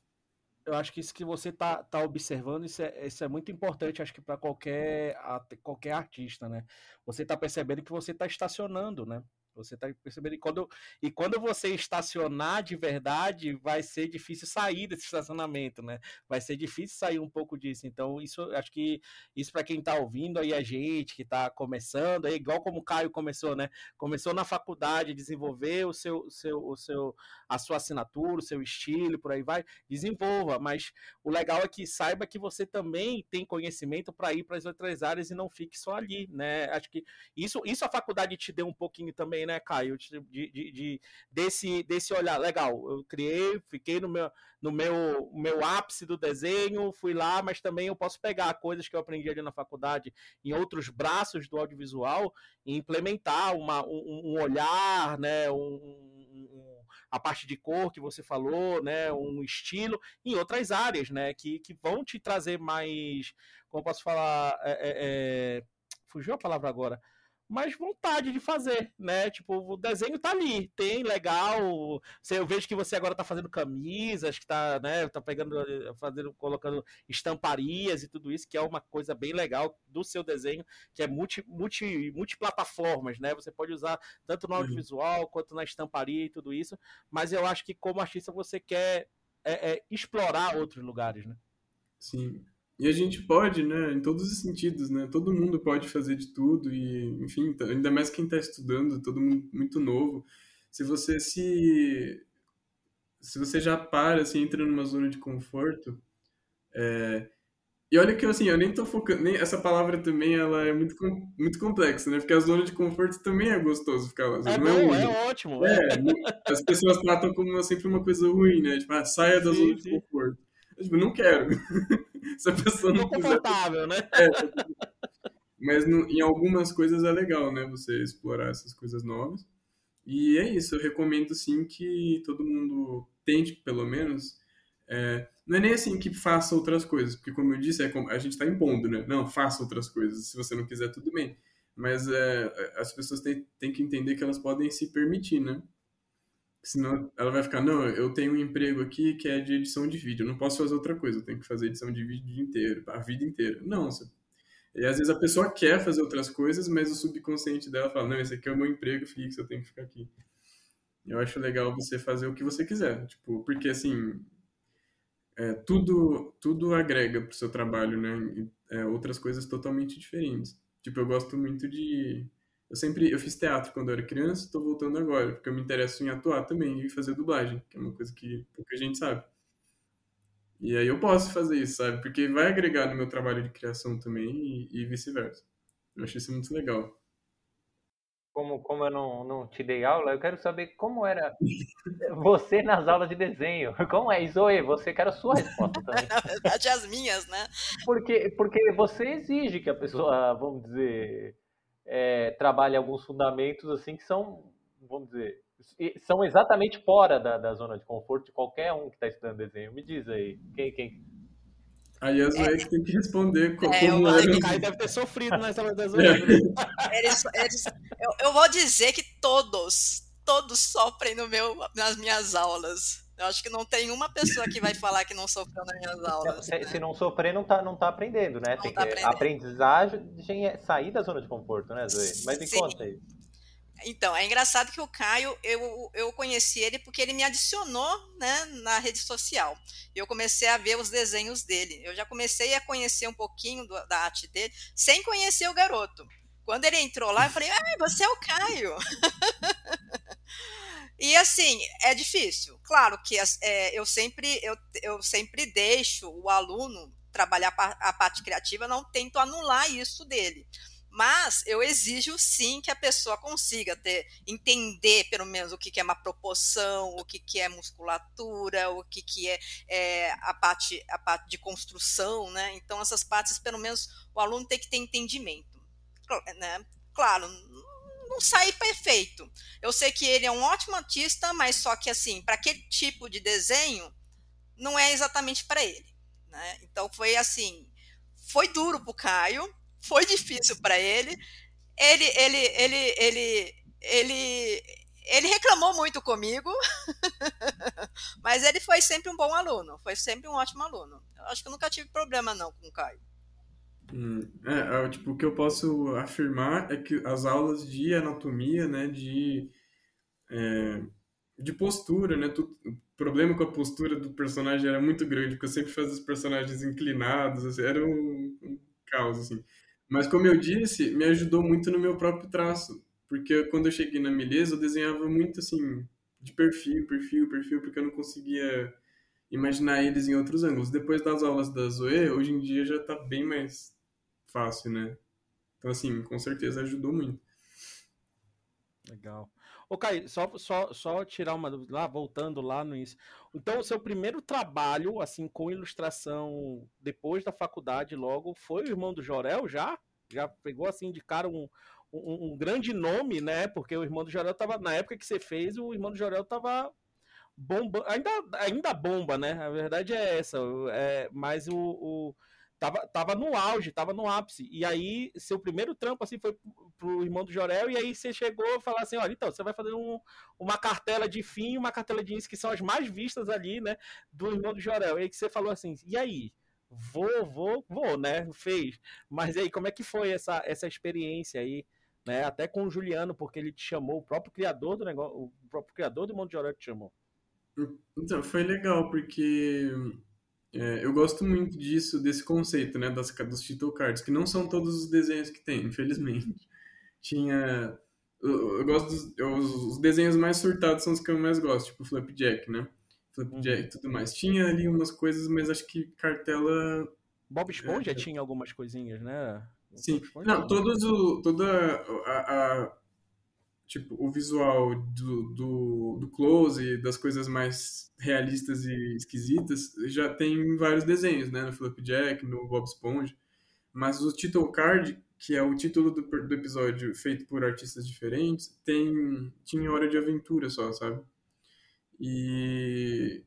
Eu acho que isso que você tá, tá observando, isso é, isso é muito importante, acho que para qualquer, qualquer artista, né? Você tá percebendo que você tá estacionando, né? Você está percebendo? E quando, e quando você estacionar de verdade, vai ser difícil sair desse estacionamento, né? Vai ser difícil sair um pouco disso. Então, isso acho que isso para quem está ouvindo aí a gente, que está começando, é igual como o Caio começou, né? Começou na faculdade, desenvolver o seu, seu, o seu, a sua assinatura, o seu estilo, por aí vai, desenvolva. Mas o legal é que saiba que você também tem conhecimento para ir para as outras áreas e não fique só ali, né? Acho que isso, isso a faculdade te deu um pouquinho também né, Caio? De, de, de, desse, desse olhar. Legal, eu criei, fiquei no meu, no meu, meu ápice do desenho, fui lá, mas também eu posso pegar coisas que eu aprendi ali na faculdade em outros braços do audiovisual e implementar uma, um, um olhar, né, um, a parte de cor que você falou, né, um estilo, em outras áreas, né, que, que vão te trazer mais, como posso falar, é, é, é, fugiu a palavra agora, mas vontade de fazer, né? Tipo, o desenho tá ali, tem legal. Eu vejo que você agora tá fazendo camisas, que tá, né, tá pegando, fazendo, colocando estamparias e tudo isso, que é uma coisa bem legal do seu desenho, que é multi, multi, multiplataformas, né? Você pode usar tanto no uhum. audiovisual uhum. quanto na estamparia e tudo isso, mas eu acho que como artista você quer é, é, explorar outros lugares, né? Sim, e a gente pode, né, em todos os sentidos, né? Todo mundo pode fazer de tudo e, enfim, ainda mais quem está estudando, todo mundo muito novo. Se você se se você já para, assim, entra numa zona de conforto, é... e olha que assim, eu nem tô focando, nem essa palavra também ela é muito muito complexa, né? Porque a zona de conforto também é gostoso ficar lá. É, não é bom, é, é ótimo. É, as pessoas tratam como sempre uma coisa ruim, né? Tipo, ah, saia da sim, zona sim. de conforto. Eu, tipo, não quero. Se a pessoa não, não confortável, né? É, mas no, em algumas coisas é legal, né? Você explorar essas coisas novas. E é isso, eu recomendo sim que todo mundo tente, pelo menos. É, não é nem assim que faça outras coisas, porque como eu disse, é como, a gente está impondo, né? Não, faça outras coisas. Se você não quiser, tudo bem. Mas é, as pessoas têm, têm que entender que elas podem se permitir, né? Senão ela vai ficar, não, eu tenho um emprego aqui que é de edição de vídeo, eu não posso fazer outra coisa, eu tenho que fazer edição de vídeo o dia inteiro, a vida inteira. Não, você... E às vezes a pessoa quer fazer outras coisas, mas o subconsciente dela fala, não, esse aqui é o meu emprego fixo, eu tenho que ficar aqui. Eu acho legal você fazer o que você quiser, tipo, porque assim, é, tudo tudo agrega pro seu trabalho, né? É, outras coisas totalmente diferentes. Tipo, eu gosto muito de eu sempre eu fiz teatro quando eu era criança, estou voltando agora, porque eu me interesso em atuar também e fazer dublagem, que é uma coisa que pouca gente sabe. E aí eu posso fazer isso, sabe? Porque vai agregar no meu trabalho de criação também e, e vice-versa. Eu achei isso muito legal. Como, como eu não, não te dei aula, eu quero saber como era você nas aulas de desenho. Como é, Zoe? Você quer a sua resposta também. Na verdade, as minhas, né? Porque, porque você exige que a pessoa, vamos dizer, é, trabalhe alguns fundamentos assim que são, vamos dizer, são exatamente fora da, da zona de conforto de qualquer um que está estudando desenho. Me diz aí, quem, quem... Aí a Zoe é, tem que responder como, é, era. O Caio deve ter sofrido nas aulas da. É. Eles, eu, eu vou dizer que todos, todos sofrem no meu, nas minhas aulas. Eu acho que não tem uma pessoa que vai falar que não sofreu nas minhas aulas. Se, né? se não sofrer, não tá, não tá aprendendo, né? Não tem tá que, aprendendo. Aprendizagem é sair da zona de conforto, né, Zoe? Mas me Sim. conta aí. Então, é engraçado que o Caio, eu, eu conheci ele porque ele me adicionou né, na rede social. Eu comecei a ver os desenhos dele. Eu já comecei a conhecer um pouquinho do, da arte dele, sem conhecer o garoto. Quando ele entrou lá, eu falei, ah, você é o Caio. E assim, é difícil. Claro que é, eu, sempre, eu, eu sempre deixo o aluno trabalhar a parte criativa, não tento anular isso dele. Mas eu exijo sim que a pessoa consiga ter, entender pelo menos o que, que é uma proporção, o que, que é musculatura, o que, que é, é, a, parte, a parte de construção, né? Então, essas partes, pelo menos, o aluno tem que ter entendimento. Né? Claro, não sai perfeito. Eu sei que ele é um ótimo artista, mas só que assim, para aquele tipo de desenho, não é exatamente para ele. Né? Então foi assim, foi duro para o Caio, foi difícil para ele. Ele, ele, ele, ele, ele, ele reclamou muito comigo, mas ele foi sempre um bom aluno, foi sempre um ótimo aluno. Eu acho que eu nunca tive problema não com o Caio. Hum, é, é, tipo, o que eu posso afirmar é que as aulas de anatomia, né, de, é, de postura, né, tu, o problema com a postura do personagem era muito grande, porque eu sempre fazia os personagens inclinados, assim, era um, um caos, assim. Mas, como eu disse, me ajudou muito no meu próprio traço, porque quando eu cheguei na Meleza, eu desenhava muito, assim, de perfil, perfil, perfil, porque eu não conseguia imaginar eles em outros ângulos. Depois das aulas da Zoe, hoje em dia já está bem mais fácil, né? Então, assim, com certeza ajudou muito. Legal. Ô, Caio, só, só, só tirar uma dúvida lá, voltando lá no início. Então, o seu primeiro trabalho, assim, com ilustração depois da faculdade, logo, foi o irmão do Jorel já? Já pegou, assim, de cara um, um, um grande nome, né? Porque o irmão do Jorel tava, na época que você fez, o irmão do Jorel tava bomba, ainda, ainda bomba, né? A verdade é essa. É, mas o, o tava, tava no auge, tava no ápice. E aí, seu primeiro trampo, assim, foi pro irmão do Jorel, e aí você chegou a falar assim, olha, então, você vai fazer um, uma cartela de fim e uma cartela de ins, que são as mais vistas ali, né, do irmão do Jorel. E aí que você falou assim, e aí? Vou, vou, vou, né? Fez. Mas aí, como é que foi essa, essa experiência aí? Né? Até com o Juliano, porque ele te chamou, o próprio criador do negócio, o próprio criador do Irmão do Jorel te chamou. Então, foi legal, porque é, eu gosto muito disso, desse conceito, né, das, dos title cards, que não são todos os desenhos que tem, infelizmente. Tinha... Eu, eu gosto dos... Eu, os desenhos mais surtados são os que eu mais gosto, tipo Flapjack, né? Flapjack e tudo mais. Tinha ali umas coisas, mas acho que cartela... Bob Esponja é, tinha algumas coisinhas, né? Sim. Não, todos o... Toda a, a tipo, o visual do, do, do close, das coisas mais realistas e esquisitas, já tem vários desenhos, né? No Flapjack, no Bob Esponja. Mas o title card, que é o título do, do episódio feito por artistas diferentes, tem tinha Hora de Aventura só, sabe? E,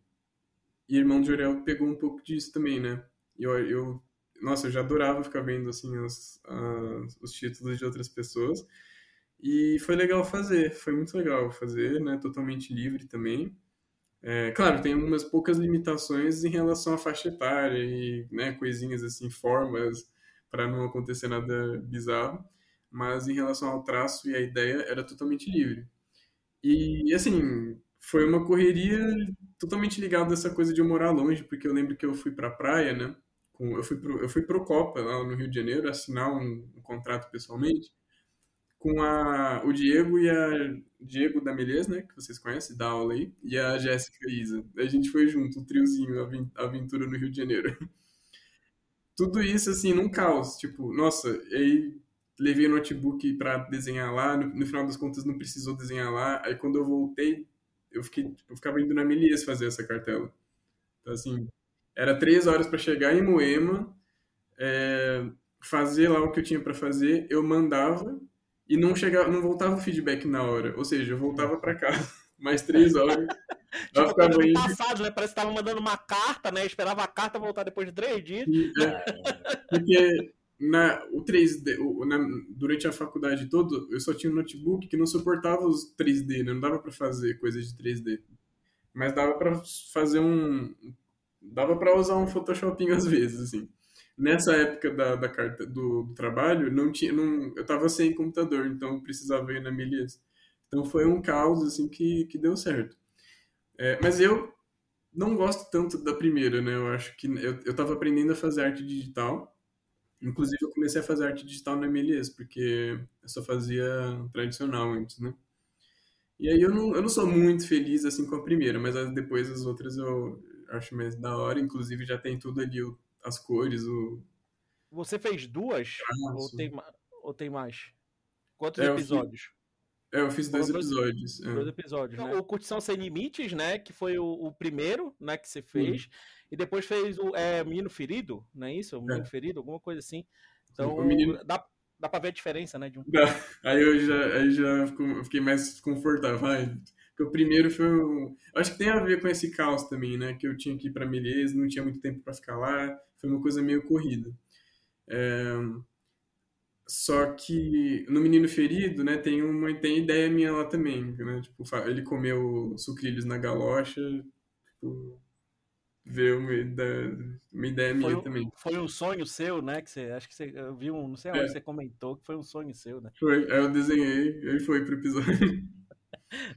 e Irmão de Jorel pegou um pouco disso também, né? Eu, eu, nossa, eu já adorava ficar vendo, assim, as, as, os títulos de outras pessoas. E foi legal fazer, foi muito legal fazer, né? Totalmente livre também. É, claro, tem algumas poucas limitações em relação à faixa etária e né, coisinhas assim, formas, para não acontecer nada bizarro. Mas em relação ao traço e à ideia, era totalmente livre. E, assim, foi uma correria totalmente ligada a essa coisa de eu morar longe, porque eu lembro que eu fui pra praia, né? Eu, fui pro, eu fui pro Copa, lá no Rio de Janeiro, assinar um, um contrato pessoalmente com a, o Diego e a Diego da Melez, né, que vocês conhecem, da aula aí, e a Jéssica Isa. A gente foi junto, o triozinho, a aventura no Rio de Janeiro. Tudo isso, assim, num caos. Tipo, nossa, aí levei o notebook para desenhar lá, no, no, final das contas não precisou desenhar lá. Aí quando eu voltei, eu, fiquei, eu ficava indo na Melies fazer essa cartela. Então, assim, era três horas para chegar em Moema, é, fazer lá o que eu tinha para fazer, eu mandava e não chegava, não voltava o feedback na hora. Ou seja, eu voltava para casa mais três horas. tipo, ficava indo... passado, né? Parece que tava mandando uma carta, né? esperava a carta voltar depois de três dias. É, porque na, o 3D, o, na, durante a faculdade toda, eu só tinha um notebook que não suportava os 3D, né? Não dava para fazer coisas de 3D. Mas dava para fazer um. Dava para usar um Photoshopinho às vezes, assim nessa época da, da carta do, do, trabalho, não tinha, não, eu estava sem computador, então precisava ir na Melias. Então foi um caos assim que, que deu certo. É, mas eu não gosto tanto da primeira, né? Eu acho que eu, eu tava aprendendo a fazer arte digital. Inclusive eu comecei a fazer arte digital na Melias, porque eu só fazia tradicional antes, né? E aí eu não, eu não sou muito feliz assim com a primeira, mas depois as outras eu acho mais da hora, inclusive já tem tudo ali o as cores, o. Você fez duas? Ou tem, ou tem mais? Quantos é, episódios? Eu é, eu fiz dois episódios. É. Dois episódios, né? O Curtição Sem Limites, né? Que foi o, o primeiro, né? Que você fez. Sim. E depois fez o é, Menino Ferido, não é isso? O Menino é. Ferido, alguma coisa assim. Então, o menino... dá, dá pra ver a diferença, né? De um... Aí eu já, aí já fiquei mais confortável. Ai, porque o primeiro foi um... Acho que tem a ver com esse caos também, né? Que eu tinha que ir para Melies, não tinha muito tempo para ficar lá. Foi uma coisa meio corrida. É... Só que no Menino Ferido, né, tem uma tem ideia minha lá também, né? Tipo, ele comeu sucrilhos na galocha, tipo, ver uma ideia, uma ideia minha foi, também. Foi um sonho seu, né? Que você, acho que você viu, não sei onde é. você comentou que foi um sonho seu, né? Foi, aí eu desenhei, aí foi pro episódio.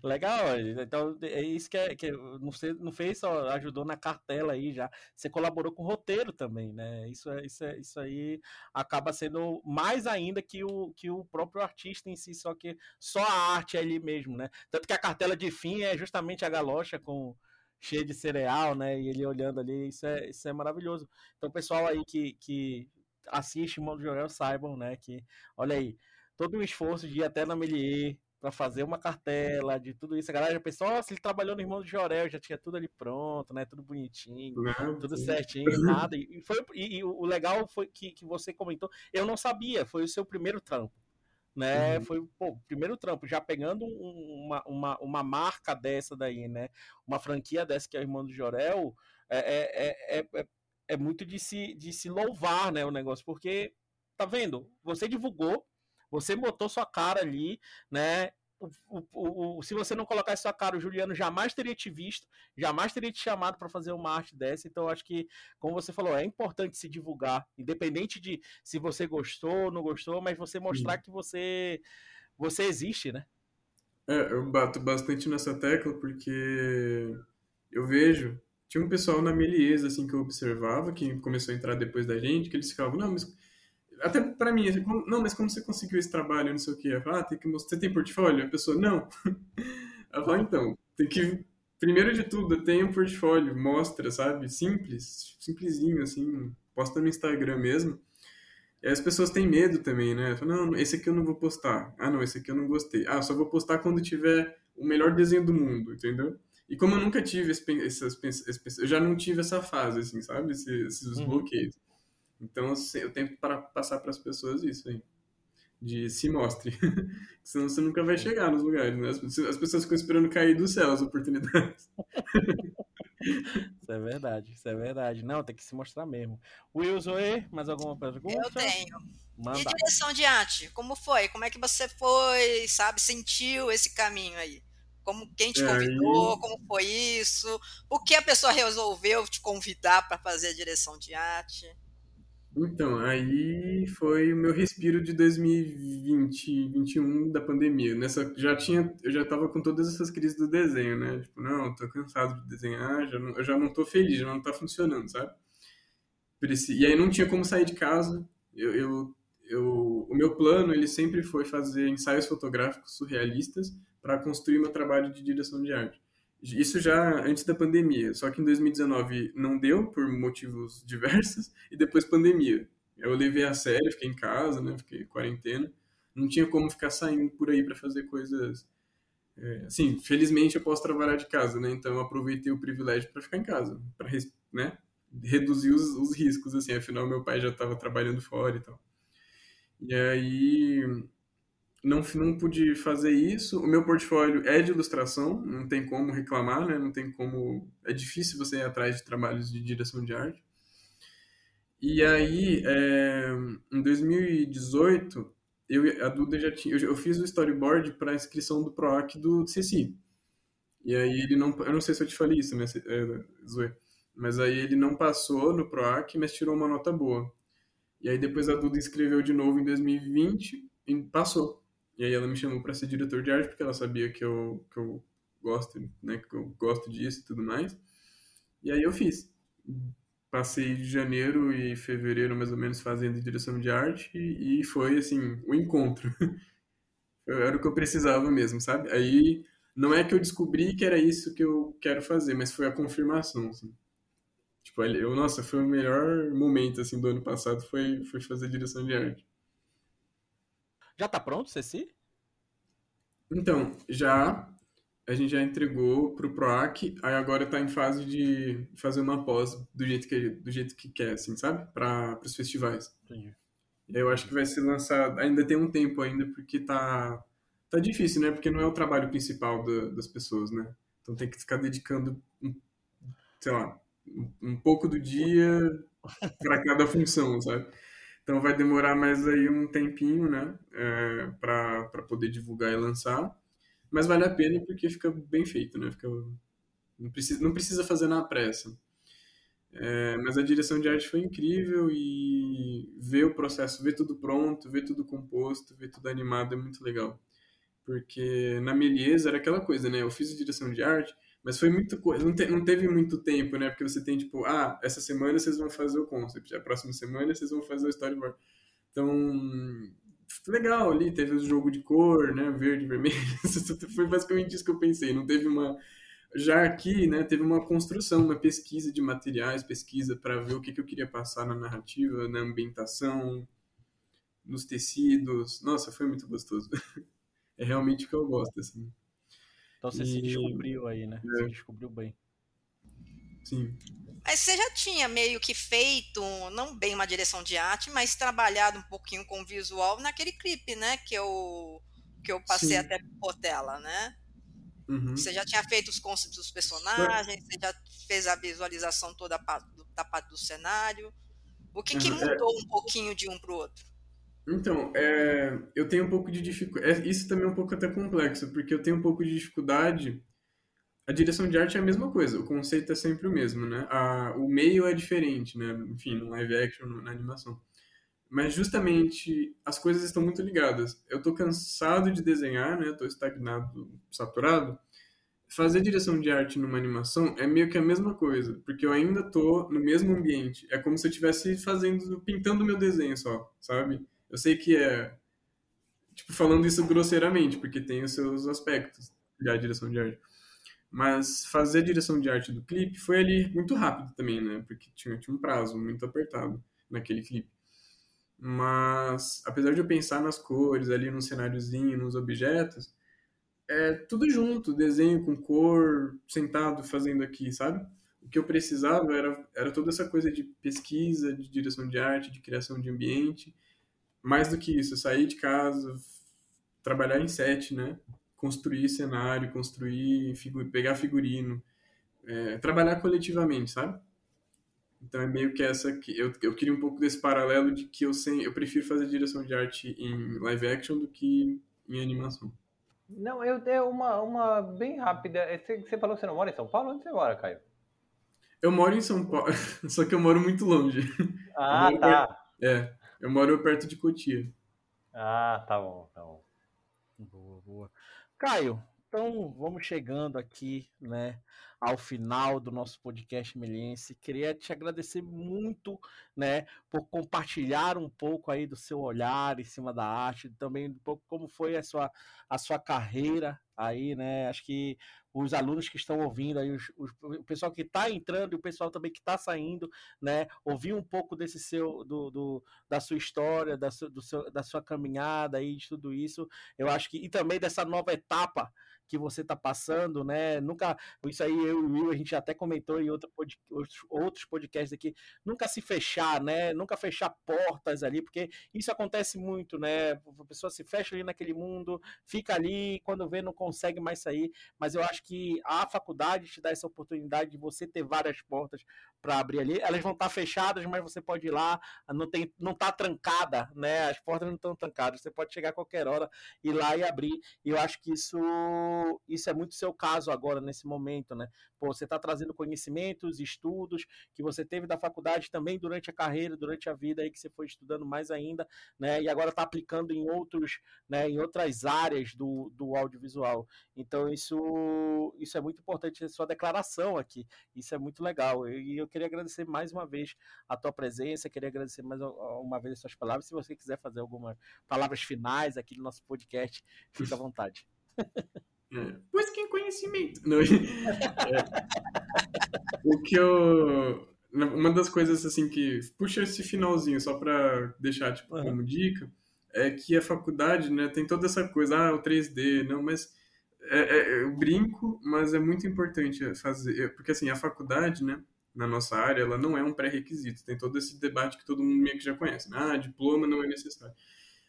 Legal, então é isso que, é, que não, sei, não fez só ajudou na cartela aí já, você colaborou com o roteiro também, né? Isso, é, isso, é, isso aí acaba sendo mais ainda que o, que o próprio artista em si, só que só a arte ali mesmo, né? Tanto que a cartela de fim é justamente a galocha com cheia de cereal, né? E ele olhando ali, isso é, isso é maravilhoso. Então, pessoal aí que, que assiste o Mundo Jorel saibam, né? Que, olha aí, todo o esforço de ir até na Melier, para fazer uma cartela de tudo isso. A galera já pensou, oh, se ele trabalhou no Irmão do Jorel, já tinha tudo ali pronto, né? Tudo bonitinho, não, tudo sim. certinho, nada. E, foi, e, e, o legal foi que, que você comentou, eu não sabia, foi o seu primeiro trampo. Né, uhum. foi pô, primeiro trampo, já pegando um, uma, uma, uma marca dessa daí, né? Uma franquia dessa que é o Irmão do Jorel, é, é, é, é, é muito de se, de se louvar, né? O negócio, porque, tá vendo? Você divulgou, você botou sua cara ali, né? O, o, o, se você não colocasse sua cara, o Juliano jamais teria te visto, jamais teria te chamado para fazer uma arte dessa. Então, acho que, como você falou, é importante se divulgar, independente de se você gostou ou não gostou, mas você mostrar Sim. que você, você existe, né? É, eu bato bastante nessa tecla porque eu vejo. Tinha um pessoal na Melies, assim, que eu observava, que começou a entrar depois da gente, que eles ficavam, não, mas até para mim, assim, como, não, mas como você conseguiu esse trabalho, não sei o quê? ah, tem que mostrar, você tem portfólio? A pessoa, não. Ela fala, então, tem que, primeiro de tudo, tem um portfólio, mostra, sabe? Simples, simplesinho, assim, posta no Instagram mesmo. E as pessoas têm medo também, né? Falam, não, esse aqui eu não vou postar. Ah, não, esse aqui eu não gostei. Ah, só vou postar quando tiver o melhor desenho do mundo, entendeu? E como eu nunca tive essas, essas, eu já não tive essa fase, assim, sabe? Esses, esses uhum. Então eu tento para passar para as pessoas isso aí. de se mostre. Senão você nunca vai chegar nos lugares, né? As, as pessoas ficam esperando cair do céu as oportunidades. Isso é verdade, isso é verdade. Não, tem que se mostrar mesmo. Will Zoe, mais alguma pergunta? Eu tenho. Manda. E direção de arte? Como foi? Como é que você foi, sabe, sentiu esse caminho aí? Como quem te convidou? Aí... Como foi isso? O que a pessoa resolveu te convidar para fazer a direção de arte? Então, aí foi o meu respiro de 2020, 2021 da pandemia. Nessa já tinha, eu já tava com todas essas crises do desenho, né? Tipo, não, tô cansado de desenhar, já não, eu já não tô feliz, já não tá funcionando, sabe? E aí não tinha como sair de casa. Eu, eu, eu o meu plano, ele sempre foi fazer ensaios fotográficos surrealistas para construir meu trabalho de direção de arte. Isso já antes da pandemia, só que em 2019 não deu por motivos diversos e depois pandemia. Eu levei a sério, fiquei em casa, né, fiquei quarentena. Não tinha como ficar saindo por aí para fazer coisas é, assim, felizmente eu posso trabalhar de casa, né? Então eu aproveitei o privilégio para ficar em casa, para né, reduzir os, os riscos assim, afinal meu pai já estava trabalhando fora e tal. E aí não, não pude fazer isso. O meu portfólio é de ilustração, não tem como reclamar, né? Não tem como. É difícil você ir atrás de trabalhos de direção de arte. E aí, é, em 2018, eu a Duda já tinha. Eu, fiz o storyboard para a inscrição do PROAC do CCI. E aí ele não. Eu não sei se eu te falei isso, né, é, Zoe? Mas aí ele não passou no PROAC, mas tirou uma nota boa. E aí depois a Duda escreveu de novo em 2020 e passou. E aí ela me chamou para ser diretor de arte porque ela sabia que eu, que eu gosto, né, que eu gosto disso e tudo mais. E aí eu fiz. Passei janeiro e fevereiro mais ou menos fazendo direção de arte e foi assim, o um encontro. era o que eu precisava mesmo, sabe? Aí não é que eu descobri que era isso que eu quero fazer, mas foi a confirmação, assim. Tipo, eu, nossa, foi o melhor momento assim do ano passado foi foi fazer direção de arte. Já tá pronto, Ceci? Então, já. A gente já entregou pro PROAC, aí agora tá em fase de fazer uma pós do jeito que, do jeito que quer, assim, sabe? Para os festivais. Entendi. Eu acho que vai ser lançado. Ainda tem um tempo ainda, porque tá. Tá difícil, né? Porque não é o trabalho principal da, das pessoas, né? Então tem que ficar dedicando, sei lá, um pouco do dia para cada função, sabe? Então vai demorar mais aí um tempinho, né, é, para poder divulgar e lançar. Mas vale a pena porque fica bem feito, né? Fica, não, precisa, não precisa fazer na pressa. É, mas a direção de arte foi incrível e ver o processo, ver tudo pronto, ver tudo composto, ver tudo animado é muito legal. Porque na Meliesa era aquela coisa, né? Eu fiz direção de arte, mas foi muito coisa, não, te, não teve muito tempo, né? Porque você tem tipo, ah, essa semana vocês vão fazer o concept, a próxima semana vocês vão fazer o storyboard. Então, legal ali, teve o jogo de cor, né? Verde, vermelho. foi basicamente isso que eu pensei. Não teve uma. Já aqui, né, teve uma construção, uma pesquisa de materiais, pesquisa para ver o que, que eu queria passar na narrativa, na ambientação, nos tecidos. Nossa, foi muito gostoso. É realmente o que eu gosto, assim. Então você e... se descobriu aí, né? É. Você descobriu bem. Sim. Mas você já tinha meio que feito, não bem uma direção de arte, mas trabalhado um pouquinho com visual naquele clipe, né? Que eu, que eu passei Sim. até por tela, né? Uhum. Você já tinha feito os conceitos dos personagens, você já fez a visualização toda da parte do cenário. O que, que é. mudou um pouquinho de um para o outro? Então, é, eu tenho um pouco de dificuldade. É, isso também é um pouco até complexo, porque eu tenho um pouco de dificuldade. A direção de arte é a mesma coisa, o conceito é sempre o mesmo, né? A, o meio é diferente, né? Enfim, no live action, na animação. Mas justamente as coisas estão muito ligadas. Eu tô cansado de desenhar, né? Tô estagnado, saturado. Fazer direção de arte numa animação é meio que a mesma coisa, porque eu ainda tô no mesmo ambiente. É como se eu estivesse fazendo, pintando meu desenho só, sabe? Eu sei que é, tipo, falando isso grosseiramente, porque tem os seus aspectos da direção de arte. Mas fazer a direção de arte do clipe foi ali muito rápido também, né? Porque tinha, tinha um prazo muito apertado naquele clipe. Mas, apesar de eu pensar nas cores, ali no cenáriozinho, nos objetos, é tudo junto, desenho com cor, sentado fazendo aqui, sabe? O que eu precisava era, era toda essa coisa de pesquisa, de direção de arte, de criação de ambiente, mais do que isso, sair de casa, trabalhar em set, né? Construir cenário, construir, figu pegar figurino, é, trabalhar coletivamente, sabe? Então é meio que essa que eu, eu queria um pouco desse paralelo de que eu sem, eu prefiro fazer direção de arte em live action do que em animação. Não, eu tenho uma, uma bem rápida. É, você, você falou que você não mora em São Paulo? Onde você mora, Caio? Eu moro em São Paulo, só que eu moro muito longe. Ah, tá. Perto, é, eu moro perto de Cotia. Ah, tá bom, tá bom. Boa, boa. Caio, então vamos chegando aqui, né, ao final do nosso podcast Meliense. Queria te agradecer muito, né, por compartilhar um pouco aí do seu olhar em cima da arte, também um pouco como foi a sua, a sua carreira aí, né? Acho que os alunos que estão ouvindo aí, os, os, o pessoal que está entrando e o pessoal também que está saindo, né? Ouvir um pouco desse seu, do, do da sua história, da, su, seu, da sua caminhada aí, de tudo isso. Eu acho que e também dessa nova etapa que você está passando, né? Nunca, isso aí eu e o Will, a gente até comentou em outro pod, outros podcasts aqui, nunca se fechar, né? Nunca fechar portas ali, porque isso acontece muito, né? A pessoa se fecha ali naquele mundo, fica ali, quando vê não consegue mais sair, mas eu acho que a faculdade te dá essa oportunidade de você ter várias portas para abrir ali. Elas vão estar tá fechadas, mas você pode ir lá, não tem, não tá trancada, né? As portas não estão trancadas, você pode chegar a qualquer hora ir lá e abrir. E eu acho que isso isso é muito seu caso agora, nesse momento, né? Pô, você está trazendo conhecimentos, estudos que você teve da faculdade também durante a carreira, durante a vida aí que você foi estudando mais ainda, né? E agora está aplicando em outros, né? Em outras áreas do, do audiovisual. Então isso, isso é muito importante, sua declaração aqui. Isso é muito legal. E eu queria agradecer mais uma vez a tua presença, queria agradecer mais uma vez as suas palavras. Se você quiser fazer algumas palavras finais aqui no nosso podcast, fica à vontade. É. Busquem conhecimento. Não, é, o que eu. Uma das coisas assim que. Puxa esse finalzinho só para deixar tipo, uhum. como dica. É que a faculdade, né, tem toda essa coisa, ah, o 3D, não, mas. É, é, eu brinco, mas é muito importante fazer. Porque assim, a faculdade, né, na nossa área, ela não é um pré-requisito. Tem todo esse debate que todo mundo meio que já conhece. Né? Ah, diploma não é necessário.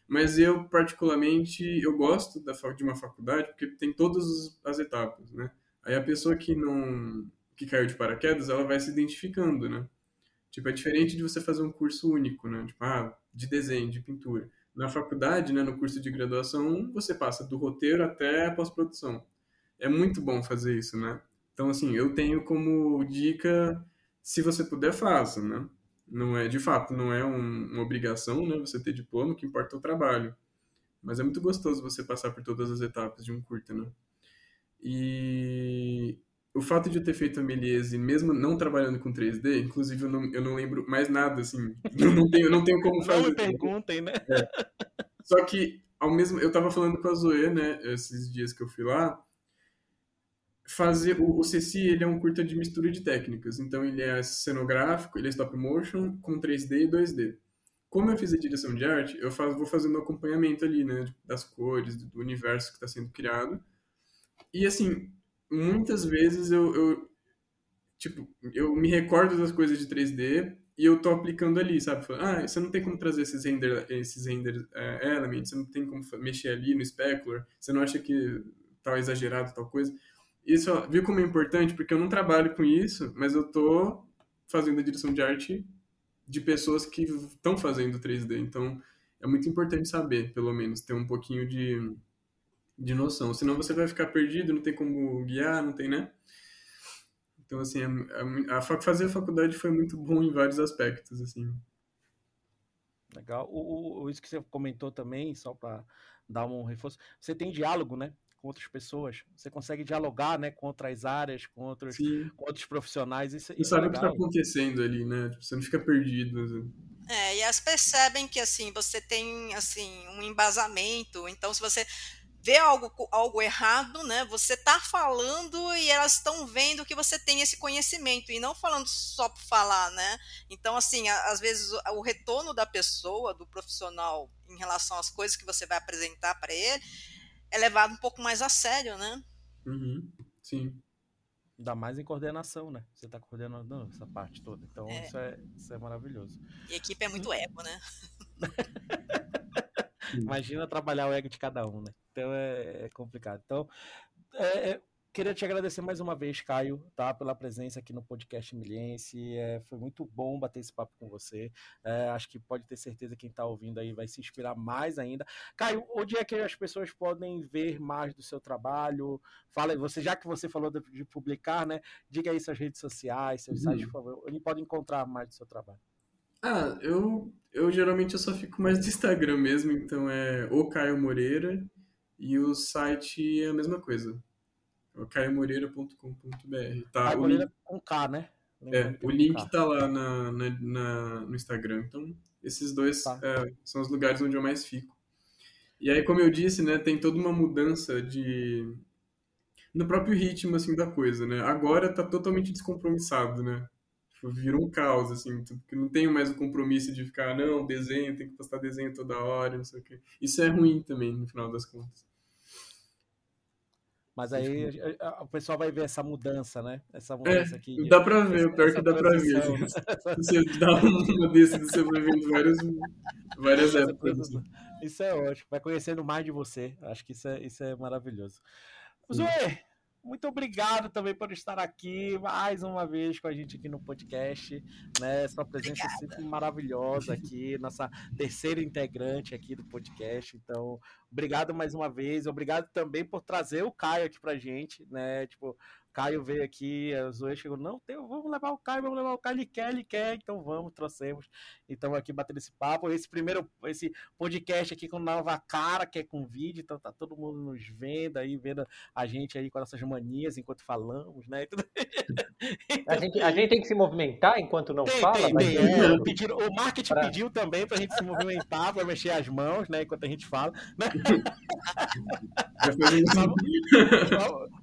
Mas eu, particularmente, eu gosto da, de uma faculdade porque tem todas as etapas, né? Aí a pessoa que não que caiu de paraquedas, ela vai se identificando, né? Tipo, é diferente de você fazer um curso único, né? Tipo, ah, de desenho, de pintura. Na faculdade, né, no curso de graduação, você passa do roteiro até a pós-produção. É muito bom fazer isso, né? Então, assim, eu tenho como dica, se você puder, faça, né? não é de fato não é um, uma obrigação né você ter diploma o que importa é o trabalho. Mas é muito gostoso você passar por todas as etapas de um curta né? E o fato de eu ter feito a Meliese mesmo não trabalhando com 3D inclusive eu não, eu não lembro mais nada assim. Não tenho não tenho como fazer não me perguntem né? É. só que ao mesmo eu tava falando com a Zoe né esses dias que eu fui lá fazer o, o Ceci ele é um curta de mistura de técnicas. Então ele é cenográfico ele é stop motion com 3D e 2D como eu fiz a direção de arte eu faço, vou fazendo um acompanhamento ali né das cores do universo que está sendo criado. E assim muitas vezes eu, eu tipo eu me recordo das coisas de 3D e eu tô aplicando ali, sabe? Ah, você não tem como trazer esses render, esses render uh, elements, você não tem como mexer ali no specular, você não acha que tá exagerado tal coisa isso, viu como é importante? Porque eu não trabalho com isso, mas eu tô fazendo a direção de arte de pessoas que estão fazendo 3D. Então, é muito importante saber, pelo menos, ter um pouquinho de, de noção. Senão você vai ficar perdido, não tem como guiar, não tem, né? Então, assim, a, a, a fazer a faculdade foi muito bom em vários aspectos, assim. Legal. O, o, isso que você comentou também, só para dar um reforço, você tem diálogo, né? Com outras pessoas. Você consegue dialogar, né, com outras áreas, com outros, com outros profissionais. Isso, isso sabe é o que está acontecendo ali, né? Tipo, você não fica perdido. É, e elas percebem que assim você tem assim um embasamento. Então, se você vê algo, algo errado, né? Você está falando e elas estão vendo que você tem esse conhecimento e não falando só por falar, né? Então, assim, às vezes o, o retorno da pessoa, do profissional, em relação às coisas que você vai apresentar para ele, é levado um pouco mais a sério, né? Uhum, sim. Ainda mais em coordenação, né? Você está coordenando essa parte toda. Então, é. Isso, é, isso é maravilhoso. E a equipe é muito ego, né? Imagina trabalhar o ego de cada um, né? Então é, é complicado. Então, é, é Queria te agradecer mais uma vez, Caio, tá, pela presença aqui no podcast Miliense. É, foi muito bom bater esse papo com você. É, acho que pode ter certeza que quem está ouvindo aí vai se inspirar mais ainda. Caio, onde é que as pessoas podem ver mais do seu trabalho? Fala, você já que você falou de, de publicar, né? Diga aí suas redes sociais, seus uhum. sites, por favor. Onde pode encontrar mais do seu trabalho? Ah, eu, eu geralmente eu só fico mais no Instagram mesmo, então é o Caio Moreira e o site é a mesma coisa caiomoreira.com.br. Tá, Caio Moreira com K, né? é, o link K. tá lá na, na, na, no Instagram. Então, esses dois tá. é, são os lugares onde eu mais fico. E aí, como eu disse, né, tem toda uma mudança de no próprio ritmo assim da coisa, né? Agora tá totalmente descompromissado, né? Tipo, virou um caos assim, porque não tenho mais o compromisso de ficar, não, desenho, tem que postar desenho toda hora, não sei o quê. Isso é ruim também no final das contas. Mas aí o pessoal vai ver essa mudança, né? Essa é, mudança é, aqui. Dá pra ver, o pior que dá pra ver. Assim. Você dá uma desse, você vai vendo várias, várias épocas. Assim. Isso é ótimo, vai conhecendo mais de você. Acho que isso é, isso é maravilhoso. Zoe, muito obrigado também por estar aqui mais uma vez com a gente aqui no podcast, né? Sua presença Obrigada. sempre maravilhosa aqui, nossa terceira integrante aqui do podcast. Então, obrigado mais uma vez. Obrigado também por trazer o Caio aqui pra gente, né? Tipo, Caio veio aqui, a Zoe chegou, não, tem, vamos levar o Caio, vamos levar o Caio, ele quer, ele quer, então vamos, trouxemos. Então aqui batendo esse papo, esse primeiro, esse podcast aqui com nova cara, que é com vídeo, então tá todo mundo nos vendo aí, vendo a gente aí com nossas manias enquanto falamos, né? a, gente, a gente tem que se movimentar enquanto não tem, fala? Tem, tem. É, pediram, o marketing pra... pediu também pra gente se movimentar, pra mexer as mãos, né, enquanto a gente fala. Né?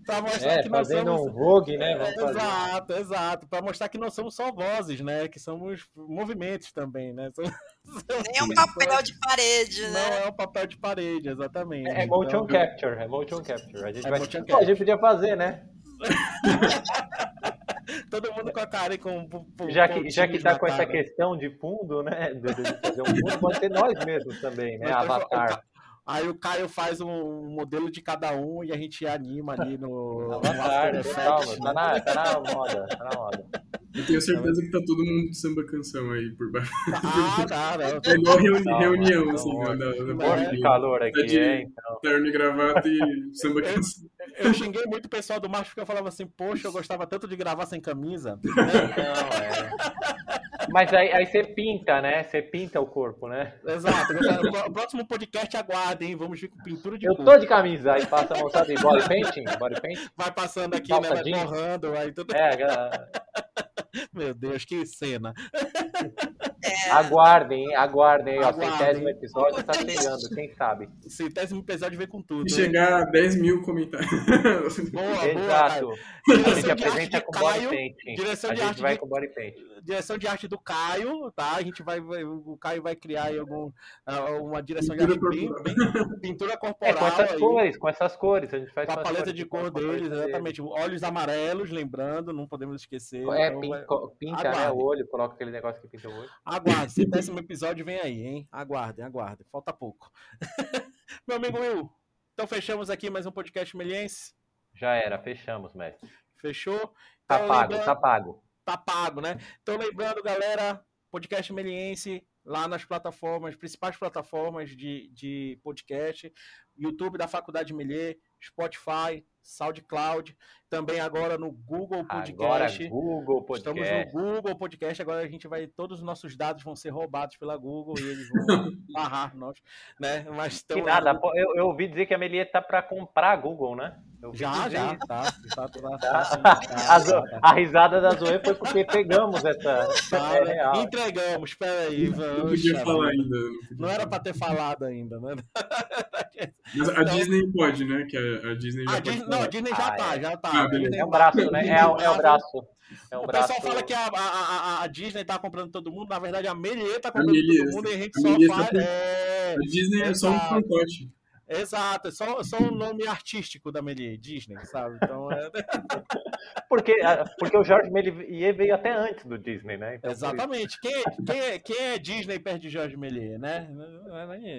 Pra, mostrar é, que nós somos um Vogue, né? exato, exato. Para mostrar que não somos só vozes, né? Que somos movimentos também, né? Somos... Nem é um papel de parede, né? Não é um papel de parede, exatamente. É, é motion então, capture, é motion capture. A gente, é vai... Pô, a gente podia fazer, né? Todo mundo com a cara e com. com já que, já que tá com cara. essa questão de fundo, né? De, de fazer um fundo, pode ser nós mesmos também, né? Mas, Avatar. Aí o Caio faz um modelo de cada um e a gente anima ali no. Avatar, no calma, tá na, tá na moda, tá na moda. Eu tenho certeza que tá todo mundo de samba canção aí por baixo. Ah, tá, não. É igual reuni não, reunião, não, assim, não, da, da, da calor aqui, de é, então. Terno e gravata e samba canção. Eu, eu xinguei muito o pessoal do macho porque eu falava assim, poxa, eu gostava tanto de gravar sem camisa. Não, é. Mas aí, aí você pinta, né? Você pinta o corpo, né? Exato. O próximo podcast aguardem, vamos ver com pintura de Eu corpo. tô de camisa, aí passa a moçada de body painting, body painting. Vai passando aqui, Calça né? Vai torrando, aí tudo. É, galera. Meu Deus, que cena. É... Aguardem, aguardem. Ó, centésimo episódio tá chegando, quem sabe. Centésimo episódio vem com tudo. Se chegar a 10 mil comentários. Boa, Exato. Boa, a gente apresenta com body paint. Direção a de gente arte vai de... com body paint. Direção de arte do Caio, tá? A gente vai, o Caio vai criar aí algum, ah, uma direção pintura de arte bem, bem, pintura corporal. É, com essas aí, cores, com essas cores. A gente faz com a paleta de cor deles, exatamente. Olhos amarelos, lembrando, não podemos esquecer. É, então, vai pinta né, o olho, coloca aquele negócio que pinta o olho. Aguarde, esse décimo episódio vem aí, hein? Aguardem, aguardem. Falta pouco. Meu amigo Will, então fechamos aqui mais um podcast meliense. Já era, fechamos, mestre. Fechou? Tá então, pago, lembrando... tá pago. Tá pago, né? Então lembrando, galera, podcast meliense lá nas plataformas, principais plataformas de, de podcast, YouTube da Faculdade Melier, Spotify, SoundCloud, também agora no Google Podcast. Agora Google Podcast. Estamos no Google Podcast, agora a gente vai, todos os nossos dados vão ser roubados pela Google e eles vão barrar nós, né? Mas que nada, eu, eu ouvi dizer que a Melia tá para comprar a Google, né? Já, já, tá, tá, tá, tá, a, a, risada da Zoe foi porque pegamos essa. Tá, é real. Entregamos, espera aí. Não podia falar ainda. Não, era para ter falado ainda, né? Mas a então, Disney pode, né? Que a, a Disney já a Disney, Não, a Disney já ah, tá, é. já tá. Ah, é um braço, né? É, é o braço. É um o braço... pessoal fala que a, a, a, Disney tá comprando todo mundo, na verdade a Melier tá comprando todo mundo e a gente a só faz. Tá... É... A Disney é só um pacote. Exato, é só, só um nome artístico da Melier, Disney, sabe? Então é. Porque, porque o Jorge Méliès veio até antes do Disney, né? Então, Exatamente. Quem, é, quem, é, quem é Disney perto de Jorge Méliès, né?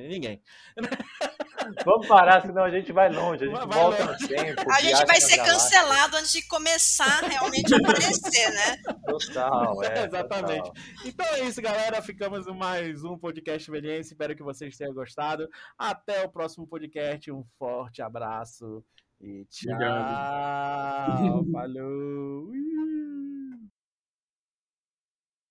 Ninguém. Vamos parar, senão a gente vai longe. A gente vai volta longe. no tempo. A gente vai ser cancelado antes de começar realmente a aparecer, né? Total, é. Exatamente. Total. Então é isso, galera. Ficamos em mais um podcast Experiência. Espero que vocês tenham gostado. Até o próximo podcast. Um forte abraço. E tchau. Obrigado. Falou.